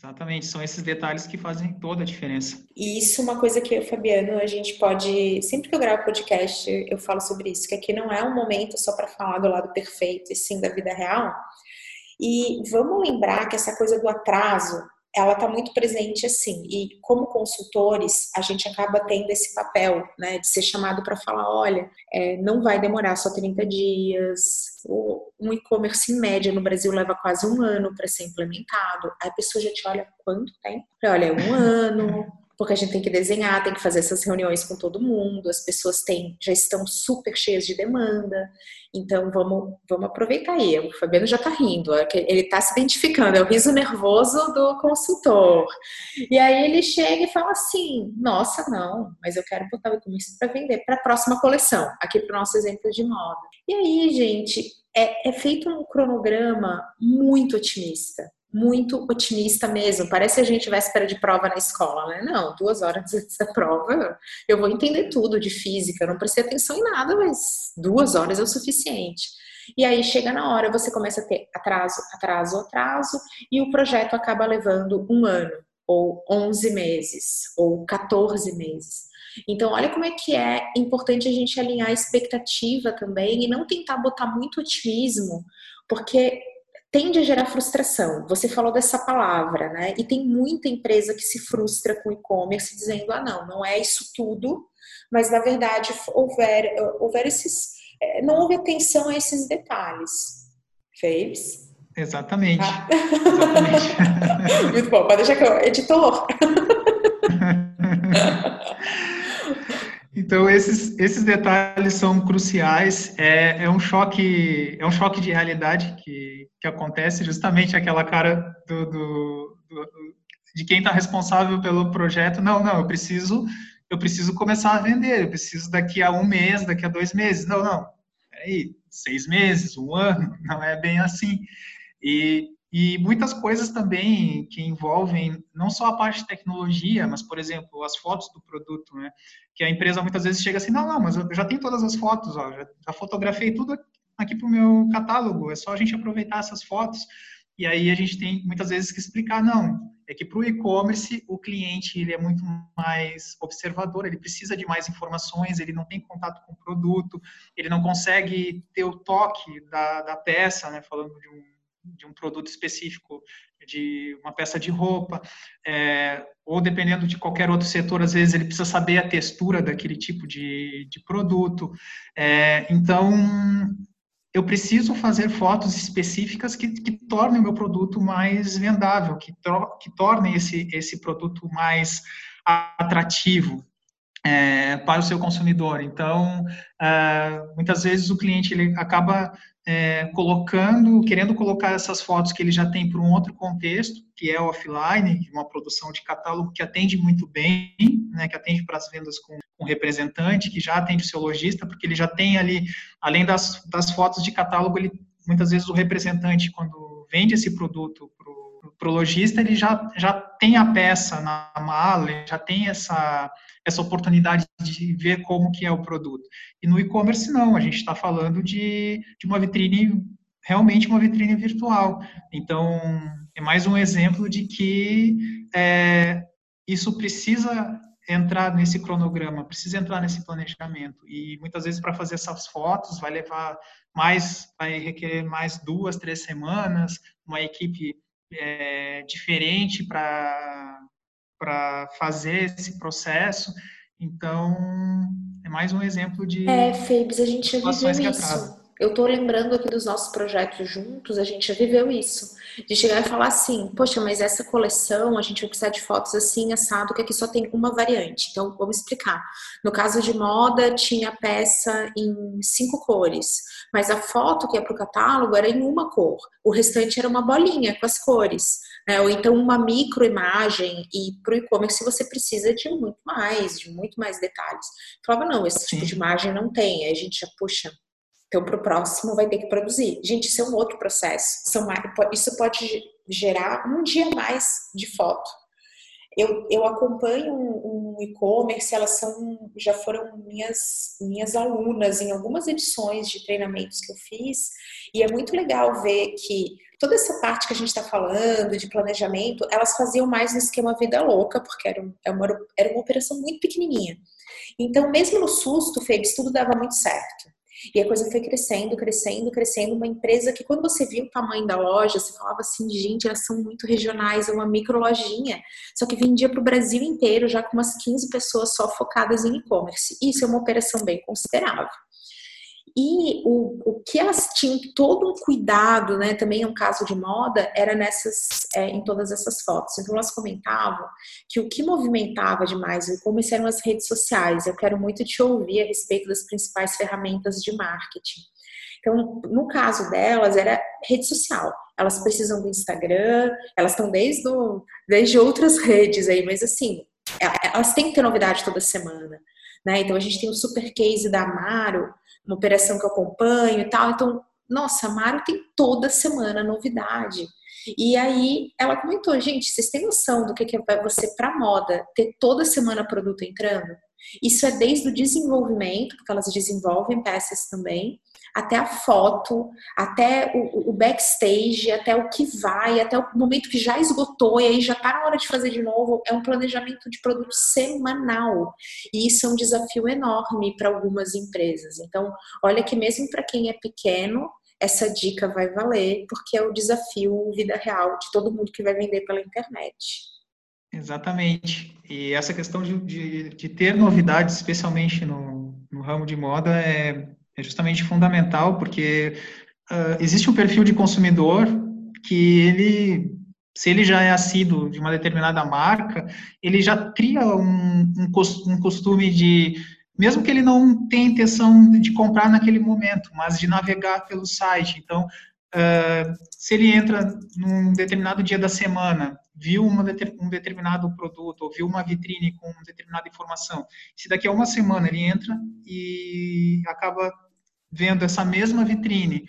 Speaker 2: Exatamente, são esses detalhes que fazem toda a diferença.
Speaker 1: E isso é uma coisa que eu, Fabiano, a gente pode. Sempre que eu gravo podcast, eu falo sobre isso, que aqui não é um momento só para falar do lado perfeito, e sim da vida real. E vamos lembrar que essa coisa do atraso, ela está muito presente assim. E como consultores, a gente acaba tendo esse papel, né, de ser chamado para falar, olha, é, não vai demorar só 30 dias. Um e-commerce em média no Brasil leva quase um ano para ser implementado. Aí a pessoa já te olha quanto tempo? Olha, é um ano, porque a gente tem que desenhar, tem que fazer essas reuniões com todo mundo, as pessoas têm, já estão super cheias de demanda, então vamos, vamos aproveitar aí. O Fabiano já está rindo, é ele está se identificando, é o riso nervoso do consultor. E aí ele chega e fala assim: nossa, não, mas eu quero botar o e-commerce para vender para a próxima coleção, aqui para o nosso exemplo de moda. E aí, gente, é, é feito um cronograma muito otimista muito otimista mesmo. Parece a gente véspera de prova na escola, né? Não, duas horas antes da prova, eu vou entender tudo de física, eu não prestei atenção em nada, mas duas horas é o suficiente. E aí chega na hora, você começa a ter atraso, atraso, atraso, e o projeto acaba levando um ano, ou 11 meses, ou 14 meses. Então, olha como é que é importante a gente alinhar a expectativa também e não tentar botar muito otimismo, porque tende a gerar frustração. Você falou dessa palavra, né? E tem muita empresa que se frustra com e-commerce dizendo: ah, não, não é isso tudo, mas na verdade houver, houver esses. É, não houve atenção a esses detalhes. Fez?
Speaker 2: Exatamente. Ah. Exatamente.
Speaker 1: Muito bom, pode deixar que eu. Editor!
Speaker 2: Então esses, esses detalhes são cruciais. É, é um choque é um choque de realidade que, que acontece justamente aquela cara do, do, do de quem está responsável pelo projeto. Não, não, eu preciso eu preciso começar a vender. Eu preciso daqui a um mês, daqui a dois meses. Não, não. Aí seis meses, um ano. Não é bem assim. E e muitas coisas também que envolvem não só a parte de tecnologia, mas, por exemplo, as fotos do produto, né? Que a empresa muitas vezes chega assim, não, não, mas eu já tenho todas as fotos, ó, já, já fotografei tudo aqui para o meu catálogo, é só a gente aproveitar essas fotos. E aí a gente tem muitas vezes que explicar, não, é que para o e-commerce o cliente ele é muito mais observador, ele precisa de mais informações, ele não tem contato com o produto, ele não consegue ter o toque da, da peça, né, falando de um de um produto específico, de uma peça de roupa, é, ou dependendo de qualquer outro setor, às vezes ele precisa saber a textura daquele tipo de, de produto. É, então, eu preciso fazer fotos específicas que, que tornem o meu produto mais vendável, que, que tornem esse, esse produto mais atrativo é, para o seu consumidor. Então, é, muitas vezes o cliente ele acaba é, colocando, querendo colocar essas fotos que ele já tem para um outro contexto, que é offline, uma produção de catálogo que atende muito bem, né, que atende para as vendas com, com representante, que já atende o seu lojista, porque ele já tem ali, além das, das fotos de catálogo, ele, muitas vezes o representante, quando vende esse produto para o lojista, ele já, já tem a peça na mala, já tem essa essa oportunidade de ver como que é o produto. E no e-commerce não, a gente está falando de, de uma vitrine, realmente uma vitrine virtual. Então, é mais um exemplo de que é, isso precisa entrar nesse cronograma, precisa entrar nesse planejamento. E muitas vezes para fazer essas fotos vai levar mais, vai requerer mais duas, três semanas, uma equipe é, diferente para para fazer esse processo. Então, é mais um exemplo de.
Speaker 1: É, Febes, a gente já viveu isso. Eu estou lembrando aqui dos nossos projetos juntos, a gente já viveu isso. De chegar e falar assim, poxa, mas essa coleção a gente vai precisar de fotos assim, assado, que aqui só tem uma variante. Então, vamos explicar. No caso de moda, tinha peça em cinco cores, mas a foto que ia para o catálogo era em uma cor. O restante era uma bolinha com as cores. Né? Ou então uma microimagem, e para o e-commerce você precisa de muito mais, de muito mais detalhes. Eu falava, não, esse tipo de imagem não tem. Aí a gente já, puxa, então, para o próximo, vai ter que produzir. Gente, isso é um outro processo. Isso pode gerar um dia mais de foto. Eu, eu acompanho um, um e-commerce, elas são, já foram minhas, minhas alunas em algumas edições de treinamentos que eu fiz, e é muito legal ver que toda essa parte que a gente está falando de planejamento, elas faziam mais no esquema vida louca, porque era, é uma, era uma operação muito pequenininha. Então, mesmo no susto, Febs, tudo dava muito certo. E a coisa foi crescendo, crescendo, crescendo. Uma empresa que, quando você viu o tamanho da loja, você falava assim: gente, elas são muito regionais, é uma micro lojinha. Só que vendia para o Brasil inteiro, já com umas 15 pessoas só focadas em e-commerce. Isso é uma operação bem considerável. E o, o que elas tinham todo um cuidado, né, também é um caso de moda, era nessas, é, em todas essas fotos. Então elas comentavam que o que movimentava demais o e-commerce eram as redes sociais. Eu quero muito te ouvir a respeito das principais ferramentas de marketing. Então, no caso delas, era rede social. Elas precisam do Instagram, elas estão desde, do, desde outras redes aí, mas assim, é, elas têm que ter novidade toda semana. Né? Então, a gente tem o super case da Amaro, uma operação que eu acompanho e tal. Então, nossa, a Maro tem toda semana novidade. E aí ela comentou, gente, vocês têm noção do que é você para moda ter toda semana produto entrando? Isso é desde o desenvolvimento, porque elas desenvolvem peças também, até a foto, até o, o, backstage, até o que vai, até o momento que já esgotou e aí já está na hora de fazer de novo. É um planejamento de produto semanal. E isso é um desafio enorme para algumas empresas. Então, olha que mesmo para quem é pequeno, essa dica vai valer, porque é o desafio vida real de todo mundo que vai vender pela internet.
Speaker 2: Exatamente. E essa questão de, de, de ter novidades, especialmente no, no ramo de moda, é é justamente fundamental, porque uh, existe um perfil de consumidor que ele, se ele já é assíduo de uma determinada marca, ele já cria um, um costume de, mesmo que ele não tenha intenção de comprar naquele momento, mas de navegar pelo site. Então, uh, se ele entra num determinado dia da semana, viu um determinado produto, ou viu uma vitrine com determinada informação, se daqui a uma semana ele entra e acaba vendo essa mesma vitrine,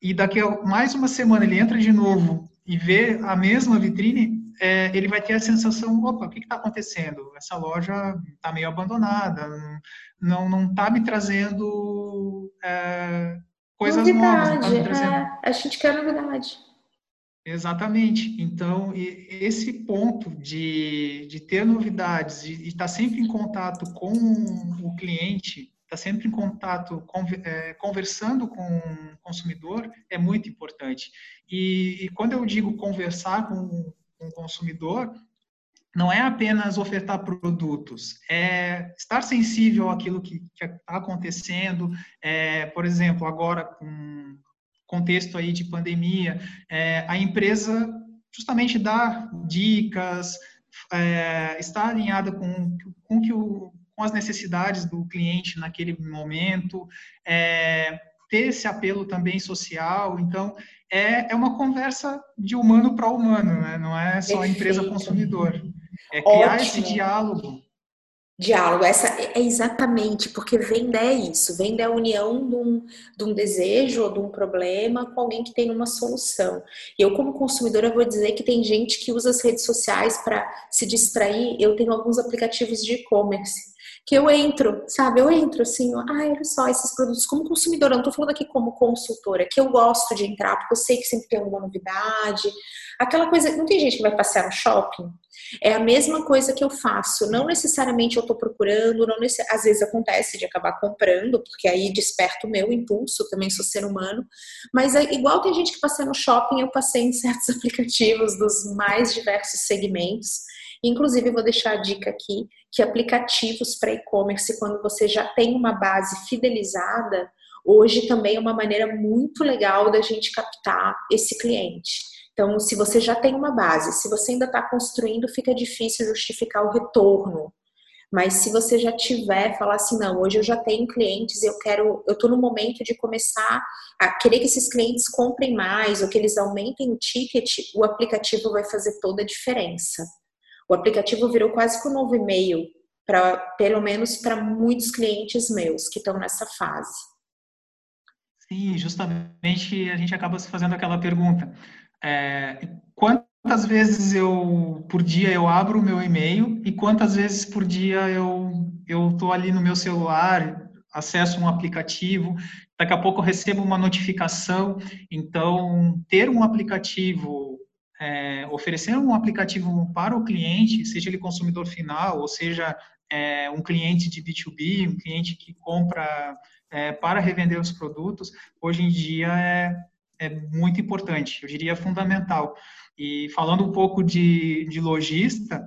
Speaker 2: e daqui a mais uma semana ele entra de novo e vê a mesma vitrine, é, ele vai ter a sensação, opa, o que está acontecendo? Essa loja está meio abandonada, não não está me trazendo é, coisas
Speaker 1: novidade,
Speaker 2: novas. Tá trazendo...
Speaker 1: é, a gente quer novidade.
Speaker 2: Exatamente. Então, esse ponto de, de ter novidades, de estar sempre em contato com o cliente, estar sempre em contato, é, conversando com o consumidor é muito importante. E, e quando eu digo conversar com, com o consumidor, não é apenas ofertar produtos, é estar sensível àquilo que está acontecendo. É, por exemplo, agora com contexto aí de pandemia, é, a empresa justamente dá dicas, é, está alinhada com, com que o com as necessidades do cliente naquele momento, é, ter esse apelo também social. Então, é, é uma conversa de humano para humano, né? não é só Perfeito. empresa consumidor. É criar Ótimo. esse diálogo.
Speaker 1: Diálogo, essa é exatamente, porque venda é isso, venda é a união de um, de um desejo ou de um problema com alguém que tem uma solução. E eu, como consumidora, vou dizer que tem gente que usa as redes sociais para se distrair. Eu tenho alguns aplicativos de e-commerce que eu entro, sabe? Eu entro assim, ah, olha só, esses produtos como consumidora, eu não tô falando aqui como consultora, que eu gosto de entrar, porque eu sei que sempre tem alguma novidade. Aquela coisa, não tem gente que vai passear no shopping? É a mesma coisa que eu faço. Não necessariamente eu tô procurando, não necess... às vezes acontece de acabar comprando, porque aí desperta o meu impulso, também sou ser humano. Mas é igual tem gente que passeia no shopping, eu passei em certos aplicativos dos mais diversos segmentos. Inclusive, vou deixar a dica aqui que aplicativos para e-commerce, quando você já tem uma base fidelizada, hoje também é uma maneira muito legal da gente captar esse cliente. Então, se você já tem uma base, se você ainda está construindo, fica difícil justificar o retorno. Mas se você já tiver, falar assim, não, hoje eu já tenho clientes, eu quero, eu estou no momento de começar a querer que esses clientes comprem mais ou que eles aumentem o ticket, o aplicativo vai fazer toda a diferença. O aplicativo virou quase que um novo e-mail, para pelo menos para muitos clientes meus que estão nessa fase.
Speaker 2: Sim, justamente a gente acaba se fazendo aquela pergunta. É, quantas vezes eu por dia eu abro o meu e-mail e quantas vezes por dia eu eu estou ali no meu celular, acesso um aplicativo, daqui a pouco eu recebo uma notificação. Então, ter um aplicativo é, oferecer um aplicativo para o cliente, seja ele consumidor final, ou seja é, um cliente de B2B, um cliente que compra é, para revender os produtos, hoje em dia é, é muito importante, eu diria fundamental. E falando um pouco de, de lojista,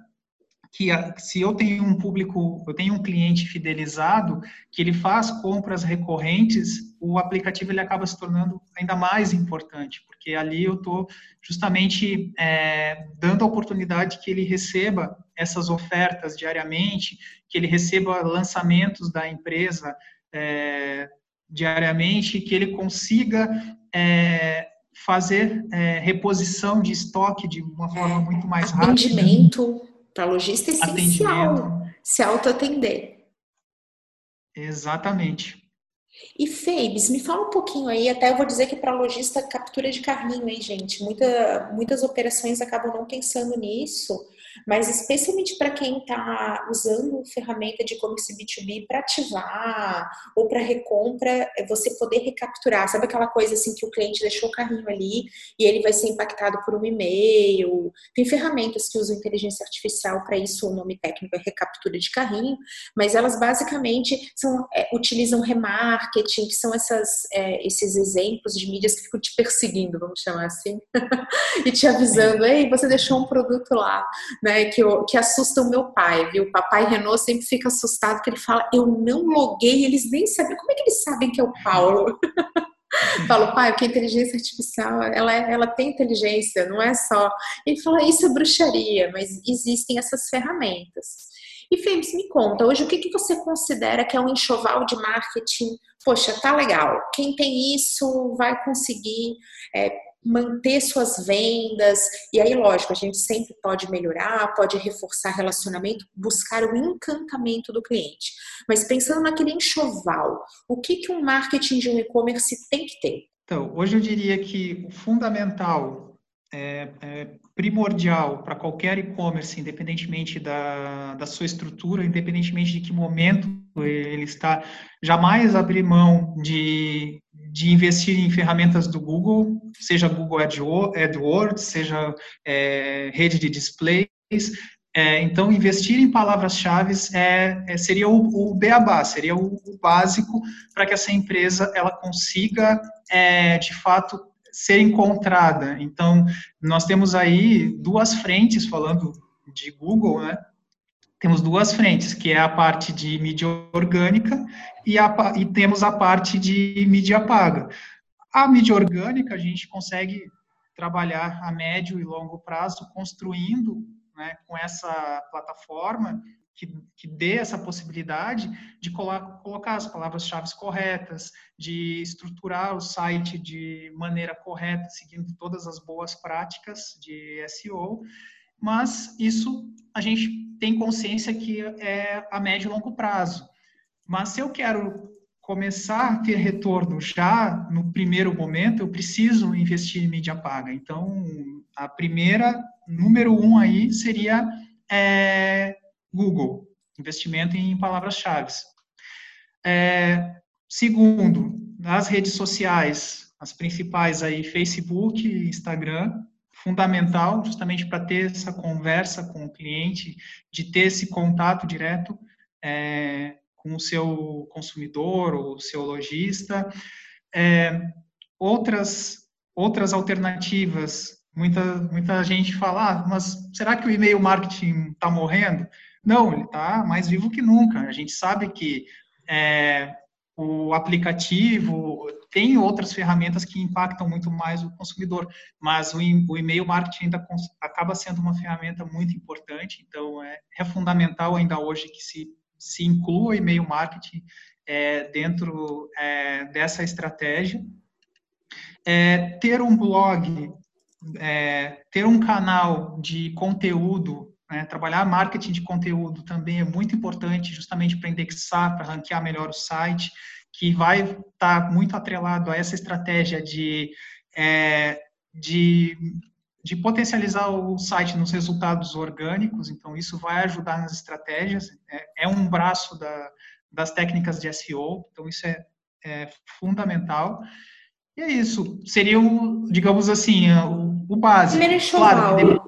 Speaker 2: que se eu tenho um público, eu tenho um cliente fidelizado, que ele faz compras recorrentes, o aplicativo ele acaba se tornando ainda mais importante, porque ali eu estou justamente é, dando a oportunidade que ele receba essas ofertas diariamente, que ele receba lançamentos da empresa é, diariamente, que ele consiga é, fazer é, reposição de estoque de uma forma muito mais rápida.
Speaker 1: Atendimento para lojista é essencial se autoatender.
Speaker 2: Exatamente.
Speaker 1: E Fabes, me fala um pouquinho aí, até eu vou dizer que para lojista captura de carrinho, hein, gente? Muita, muitas operações acabam não pensando nisso. Mas especialmente para quem está usando ferramenta de e-commerce B2B para ativar ou para recompra, é você poder recapturar. Sabe aquela coisa assim que o cliente deixou o carrinho ali e ele vai ser impactado por um e-mail? Tem ferramentas que usam inteligência artificial para isso, o nome técnico é recaptura de carrinho, mas elas basicamente são, é, utilizam remarketing, que são essas, é, esses exemplos de mídias que ficam te perseguindo, vamos chamar assim, e te avisando, ei, você deixou um produto lá né, que, eu, que assusta o meu pai, viu? O papai Renault sempre fica assustado porque ele fala, eu não loguei, eles nem sabem, como é que eles sabem que é o Paulo? Falo, pai, porque a inteligência artificial, ela, é, ela tem inteligência, não é só. Ele fala, isso é bruxaria, mas existem essas ferramentas. E Fênix, me conta, hoje o que, que você considera que é um enxoval de marketing? Poxa, tá legal. Quem tem isso vai conseguir é, manter suas vendas. E aí, lógico, a gente sempre pode melhorar, pode reforçar relacionamento, buscar o encantamento do cliente. Mas pensando naquele enxoval, o que, que um marketing de um e-commerce tem que ter?
Speaker 2: Então, hoje eu diria que o fundamental, é, é primordial para qualquer e-commerce, independentemente da, da sua estrutura, independentemente de que momento ele está, jamais abrir mão de de investir em ferramentas do Google, seja Google AdWords, seja é, rede de displays. É, então, investir em palavras-chave é, é, seria o, o beabá, seria o, o básico para que essa empresa ela consiga, é, de fato, ser encontrada. Então, nós temos aí duas frentes falando de Google, né? temos duas frentes, que é a parte de mídia orgânica e, a, e temos a parte de mídia paga. A mídia orgânica a gente consegue trabalhar a médio e longo prazo construindo né, com essa plataforma que, que dê essa possibilidade de colocar as palavras-chave corretas, de estruturar o site de maneira correta, seguindo todas as boas práticas de SEO mas isso a gente tem consciência que é a médio e longo prazo. Mas se eu quero começar a ter retorno já no primeiro momento, eu preciso investir em mídia paga. Então, a primeira, número um aí seria é, Google. investimento em palavras-chave. É, segundo, nas redes sociais, as principais aí, Facebook, Instagram, fundamental justamente para ter essa conversa com o cliente, de ter esse contato direto é, com o seu consumidor ou o seu lojista. É, outras, outras alternativas, muita, muita gente fala, ah, mas será que o e-mail marketing está morrendo? Não, ele está mais vivo que nunca. A gente sabe que é, o aplicativo tem outras ferramentas que impactam muito mais o consumidor, mas o, e-mail marketing ainda acaba sendo uma ferramenta muito importante, então é, é fundamental ainda hoje que se, se inclua e-mail marketing é, dentro é, dessa estratégia. É, ter um blog, é, ter um canal de conteúdo né? Trabalhar marketing de conteúdo também é muito importante, justamente para indexar, para ranquear melhor o site, que vai estar tá muito atrelado a essa estratégia de, é, de, de potencializar o site nos resultados orgânicos. Então, isso vai ajudar nas estratégias. É, é um braço da, das técnicas de SEO. Então, isso é, é fundamental. E é isso. Seria, o, digamos assim, o, o básico.
Speaker 1: Primeiro claro,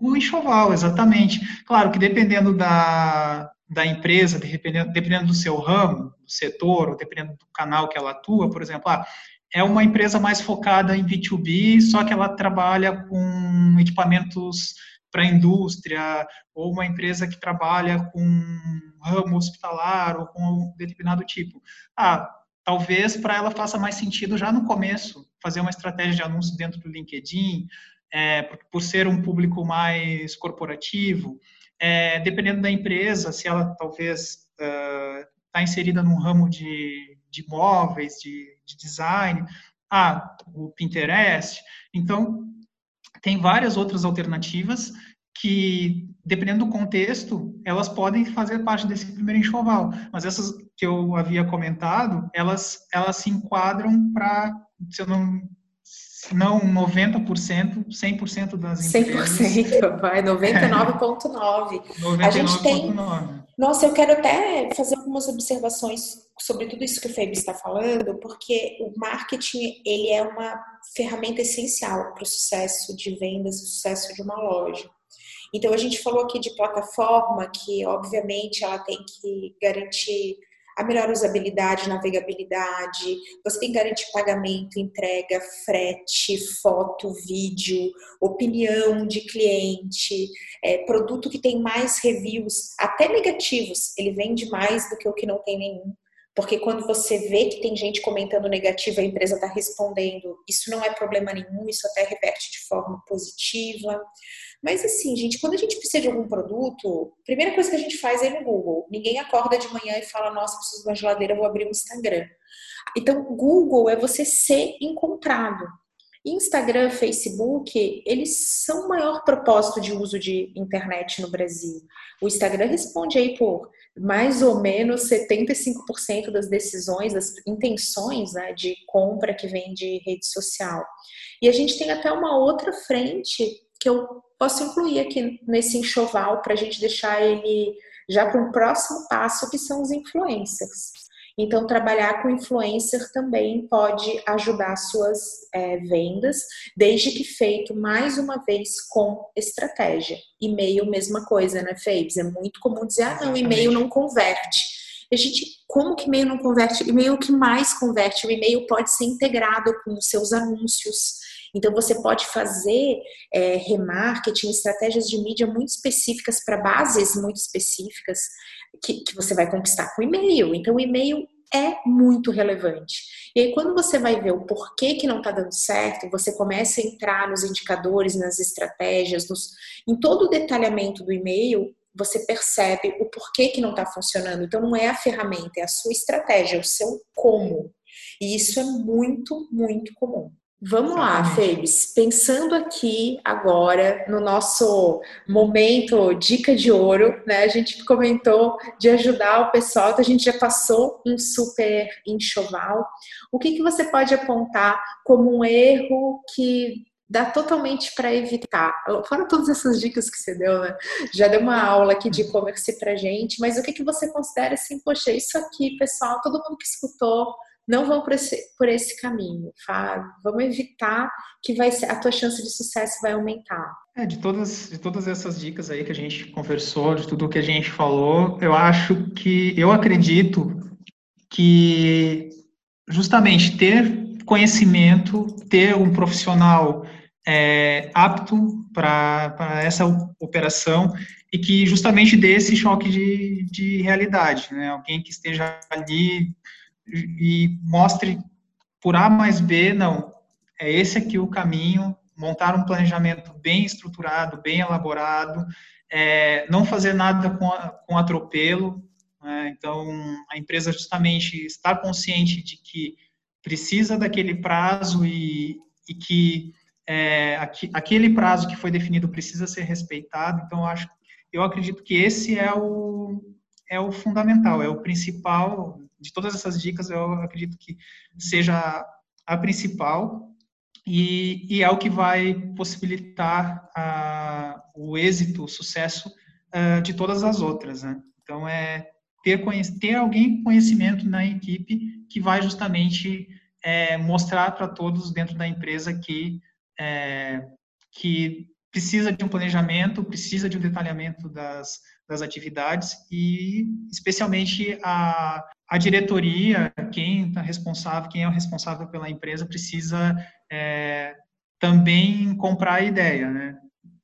Speaker 2: o enxoval, exatamente. Claro que dependendo da, da empresa, dependendo, dependendo do seu ramo, do setor, ou dependendo do canal que ela atua, por exemplo, ah, é uma empresa mais focada em B2B, só que ela trabalha com equipamentos para indústria, ou uma empresa que trabalha com ramo hospitalar ou com um determinado tipo. Ah, talvez para ela faça mais sentido já no começo fazer uma estratégia de anúncio dentro do LinkedIn, é, por ser um público mais corporativo, é, dependendo da empresa, se ela talvez está uh, inserida num ramo de, de móveis, de, de design, ah, o Pinterest. Então, tem várias outras alternativas que, dependendo do contexto, elas podem fazer parte desse primeiro enxoval. Mas essas que eu havia comentado, elas, elas se enquadram para, se eu não não 90%, 100% das empresas.
Speaker 1: 100%, vai, 99,9%. A gente tem. Nossa, eu quero até fazer algumas observações sobre tudo isso que o Felipe está falando, porque o marketing ele é uma ferramenta essencial para o sucesso de vendas, o sucesso de uma loja. Então a gente falou aqui de plataforma que obviamente ela tem que garantir a melhor usabilidade, navegabilidade, você tem que garantir pagamento, entrega, frete, foto, vídeo, opinião de cliente, é, produto que tem mais reviews, até negativos, ele vende mais do que o que não tem nenhum. Porque quando você vê que tem gente comentando negativo, a empresa está respondendo, isso não é problema nenhum, isso até reverte de forma positiva. Mas assim, gente, quando a gente precisa de algum produto, a primeira coisa que a gente faz é no Google. Ninguém acorda de manhã e fala, nossa, preciso de uma geladeira, vou abrir um Instagram. Então, Google é você ser encontrado. Instagram, Facebook, eles são o maior propósito de uso de internet no Brasil. O Instagram responde aí por mais ou menos 75% das decisões, das intenções né, de compra que vem de rede social. E a gente tem até uma outra frente que eu posso incluir aqui nesse enxoval para a gente deixar ele já para um próximo passo, que são os influencers. Então, trabalhar com influencer também pode ajudar suas é, vendas, desde que feito mais uma vez com estratégia. E-mail, mesma coisa, né, Fabes? É muito comum dizer, ah, não, e-mail não converte. A gente, como que e-mail não converte? E-mail que mais converte. O e-mail pode ser integrado com os seus anúncios. Então, você pode fazer é, remarketing, estratégias de mídia muito específicas para bases muito específicas que, que você vai conquistar com e-mail. Então, o e-mail é muito relevante. E aí, quando você vai ver o porquê que não está dando certo, você começa a entrar nos indicadores, nas estratégias, nos, em todo o detalhamento do e-mail, você percebe o porquê que não está funcionando. Então, não é a ferramenta, é a sua estratégia, é o seu como. E isso é muito, muito comum. Vamos lá, Febes. Pensando aqui agora no nosso momento dica de ouro, né? A gente comentou de ajudar o pessoal, então a gente já passou um super enxoval. O que, que você pode apontar como um erro que dá totalmente para evitar. Fora todas essas dicas que você deu, né? Já deu uma aula aqui de e-commerce pra gente, mas o que, que você considera assim, poxa, isso aqui, pessoal, todo mundo que escutou, não vão por esse, por esse caminho, Fábio. Vamos evitar que vai ser, a tua chance de sucesso vai aumentar.
Speaker 2: É, de todas, de todas essas dicas aí que a gente conversou, de tudo que a gente falou, eu acho que, eu acredito que justamente ter conhecimento, ter um profissional é, apto para essa operação e que justamente dê esse choque de, de realidade, né? Alguém que esteja ali e mostre por A mais B, não, é esse aqui o caminho, montar um planejamento bem estruturado, bem elaborado, é, não fazer nada com, com atropelo, né? então a empresa justamente está consciente de que precisa daquele prazo e, e que é, aquele prazo que foi definido precisa ser respeitado. Então, eu acho, eu acredito que esse é o é o fundamental, é o principal de todas essas dicas. Eu acredito que seja a principal e, e é o que vai possibilitar a, o êxito, o sucesso uh, de todas as outras. Né? Então, é ter, ter alguém conhecimento na equipe que vai justamente é, mostrar para todos dentro da empresa que é, que precisa de um planejamento, precisa de um detalhamento das, das atividades e, especialmente, a, a diretoria, quem está responsável, quem é o responsável pela empresa, precisa é, também comprar a ideia, né?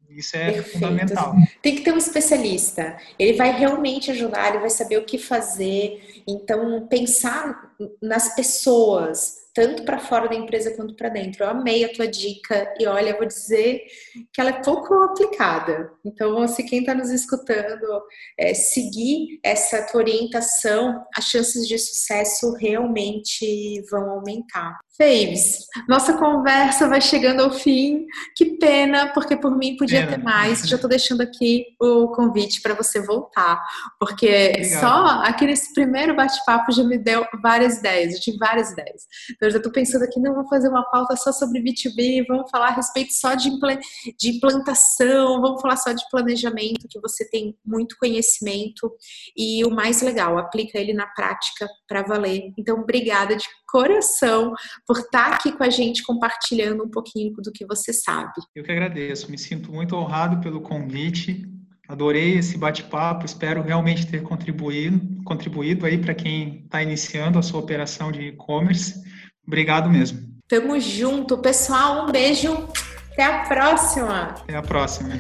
Speaker 2: Isso é Perfeito. fundamental.
Speaker 1: Tem que ter um especialista. Ele vai realmente ajudar, ele vai saber o que fazer. Então, pensar nas pessoas, tanto para fora da empresa quanto para dentro. Eu amei a tua dica e olha, eu vou dizer que ela é pouco aplicada. Então, se quem está nos escutando é, seguir essa tua orientação, as chances de sucesso realmente vão aumentar. Faves, nossa conversa vai chegando ao fim. Que pena, porque por mim podia ter mais. Já estou deixando aqui o convite para você voltar, porque Obrigado. só aqui nesse primeiro bate-papo já me deu várias ideias. Eu tive várias ideias. Então, eu já estou pensando aqui, não vou fazer uma pauta só sobre B2B, vamos falar a respeito só de, de implantação, vamos falar só de planejamento, que você tem muito conhecimento. E o mais legal, aplica ele na prática para valer. Então, obrigada de coração por estar aqui com a gente compartilhando um pouquinho do que você sabe.
Speaker 2: Eu que agradeço, me sinto muito honrado pelo convite. Adorei esse bate-papo, espero realmente ter contribuído, contribuído aí para quem está iniciando a sua operação de e-commerce. Obrigado mesmo.
Speaker 1: Tamo junto, pessoal. Um beijo. Até a próxima.
Speaker 2: Até a próxima.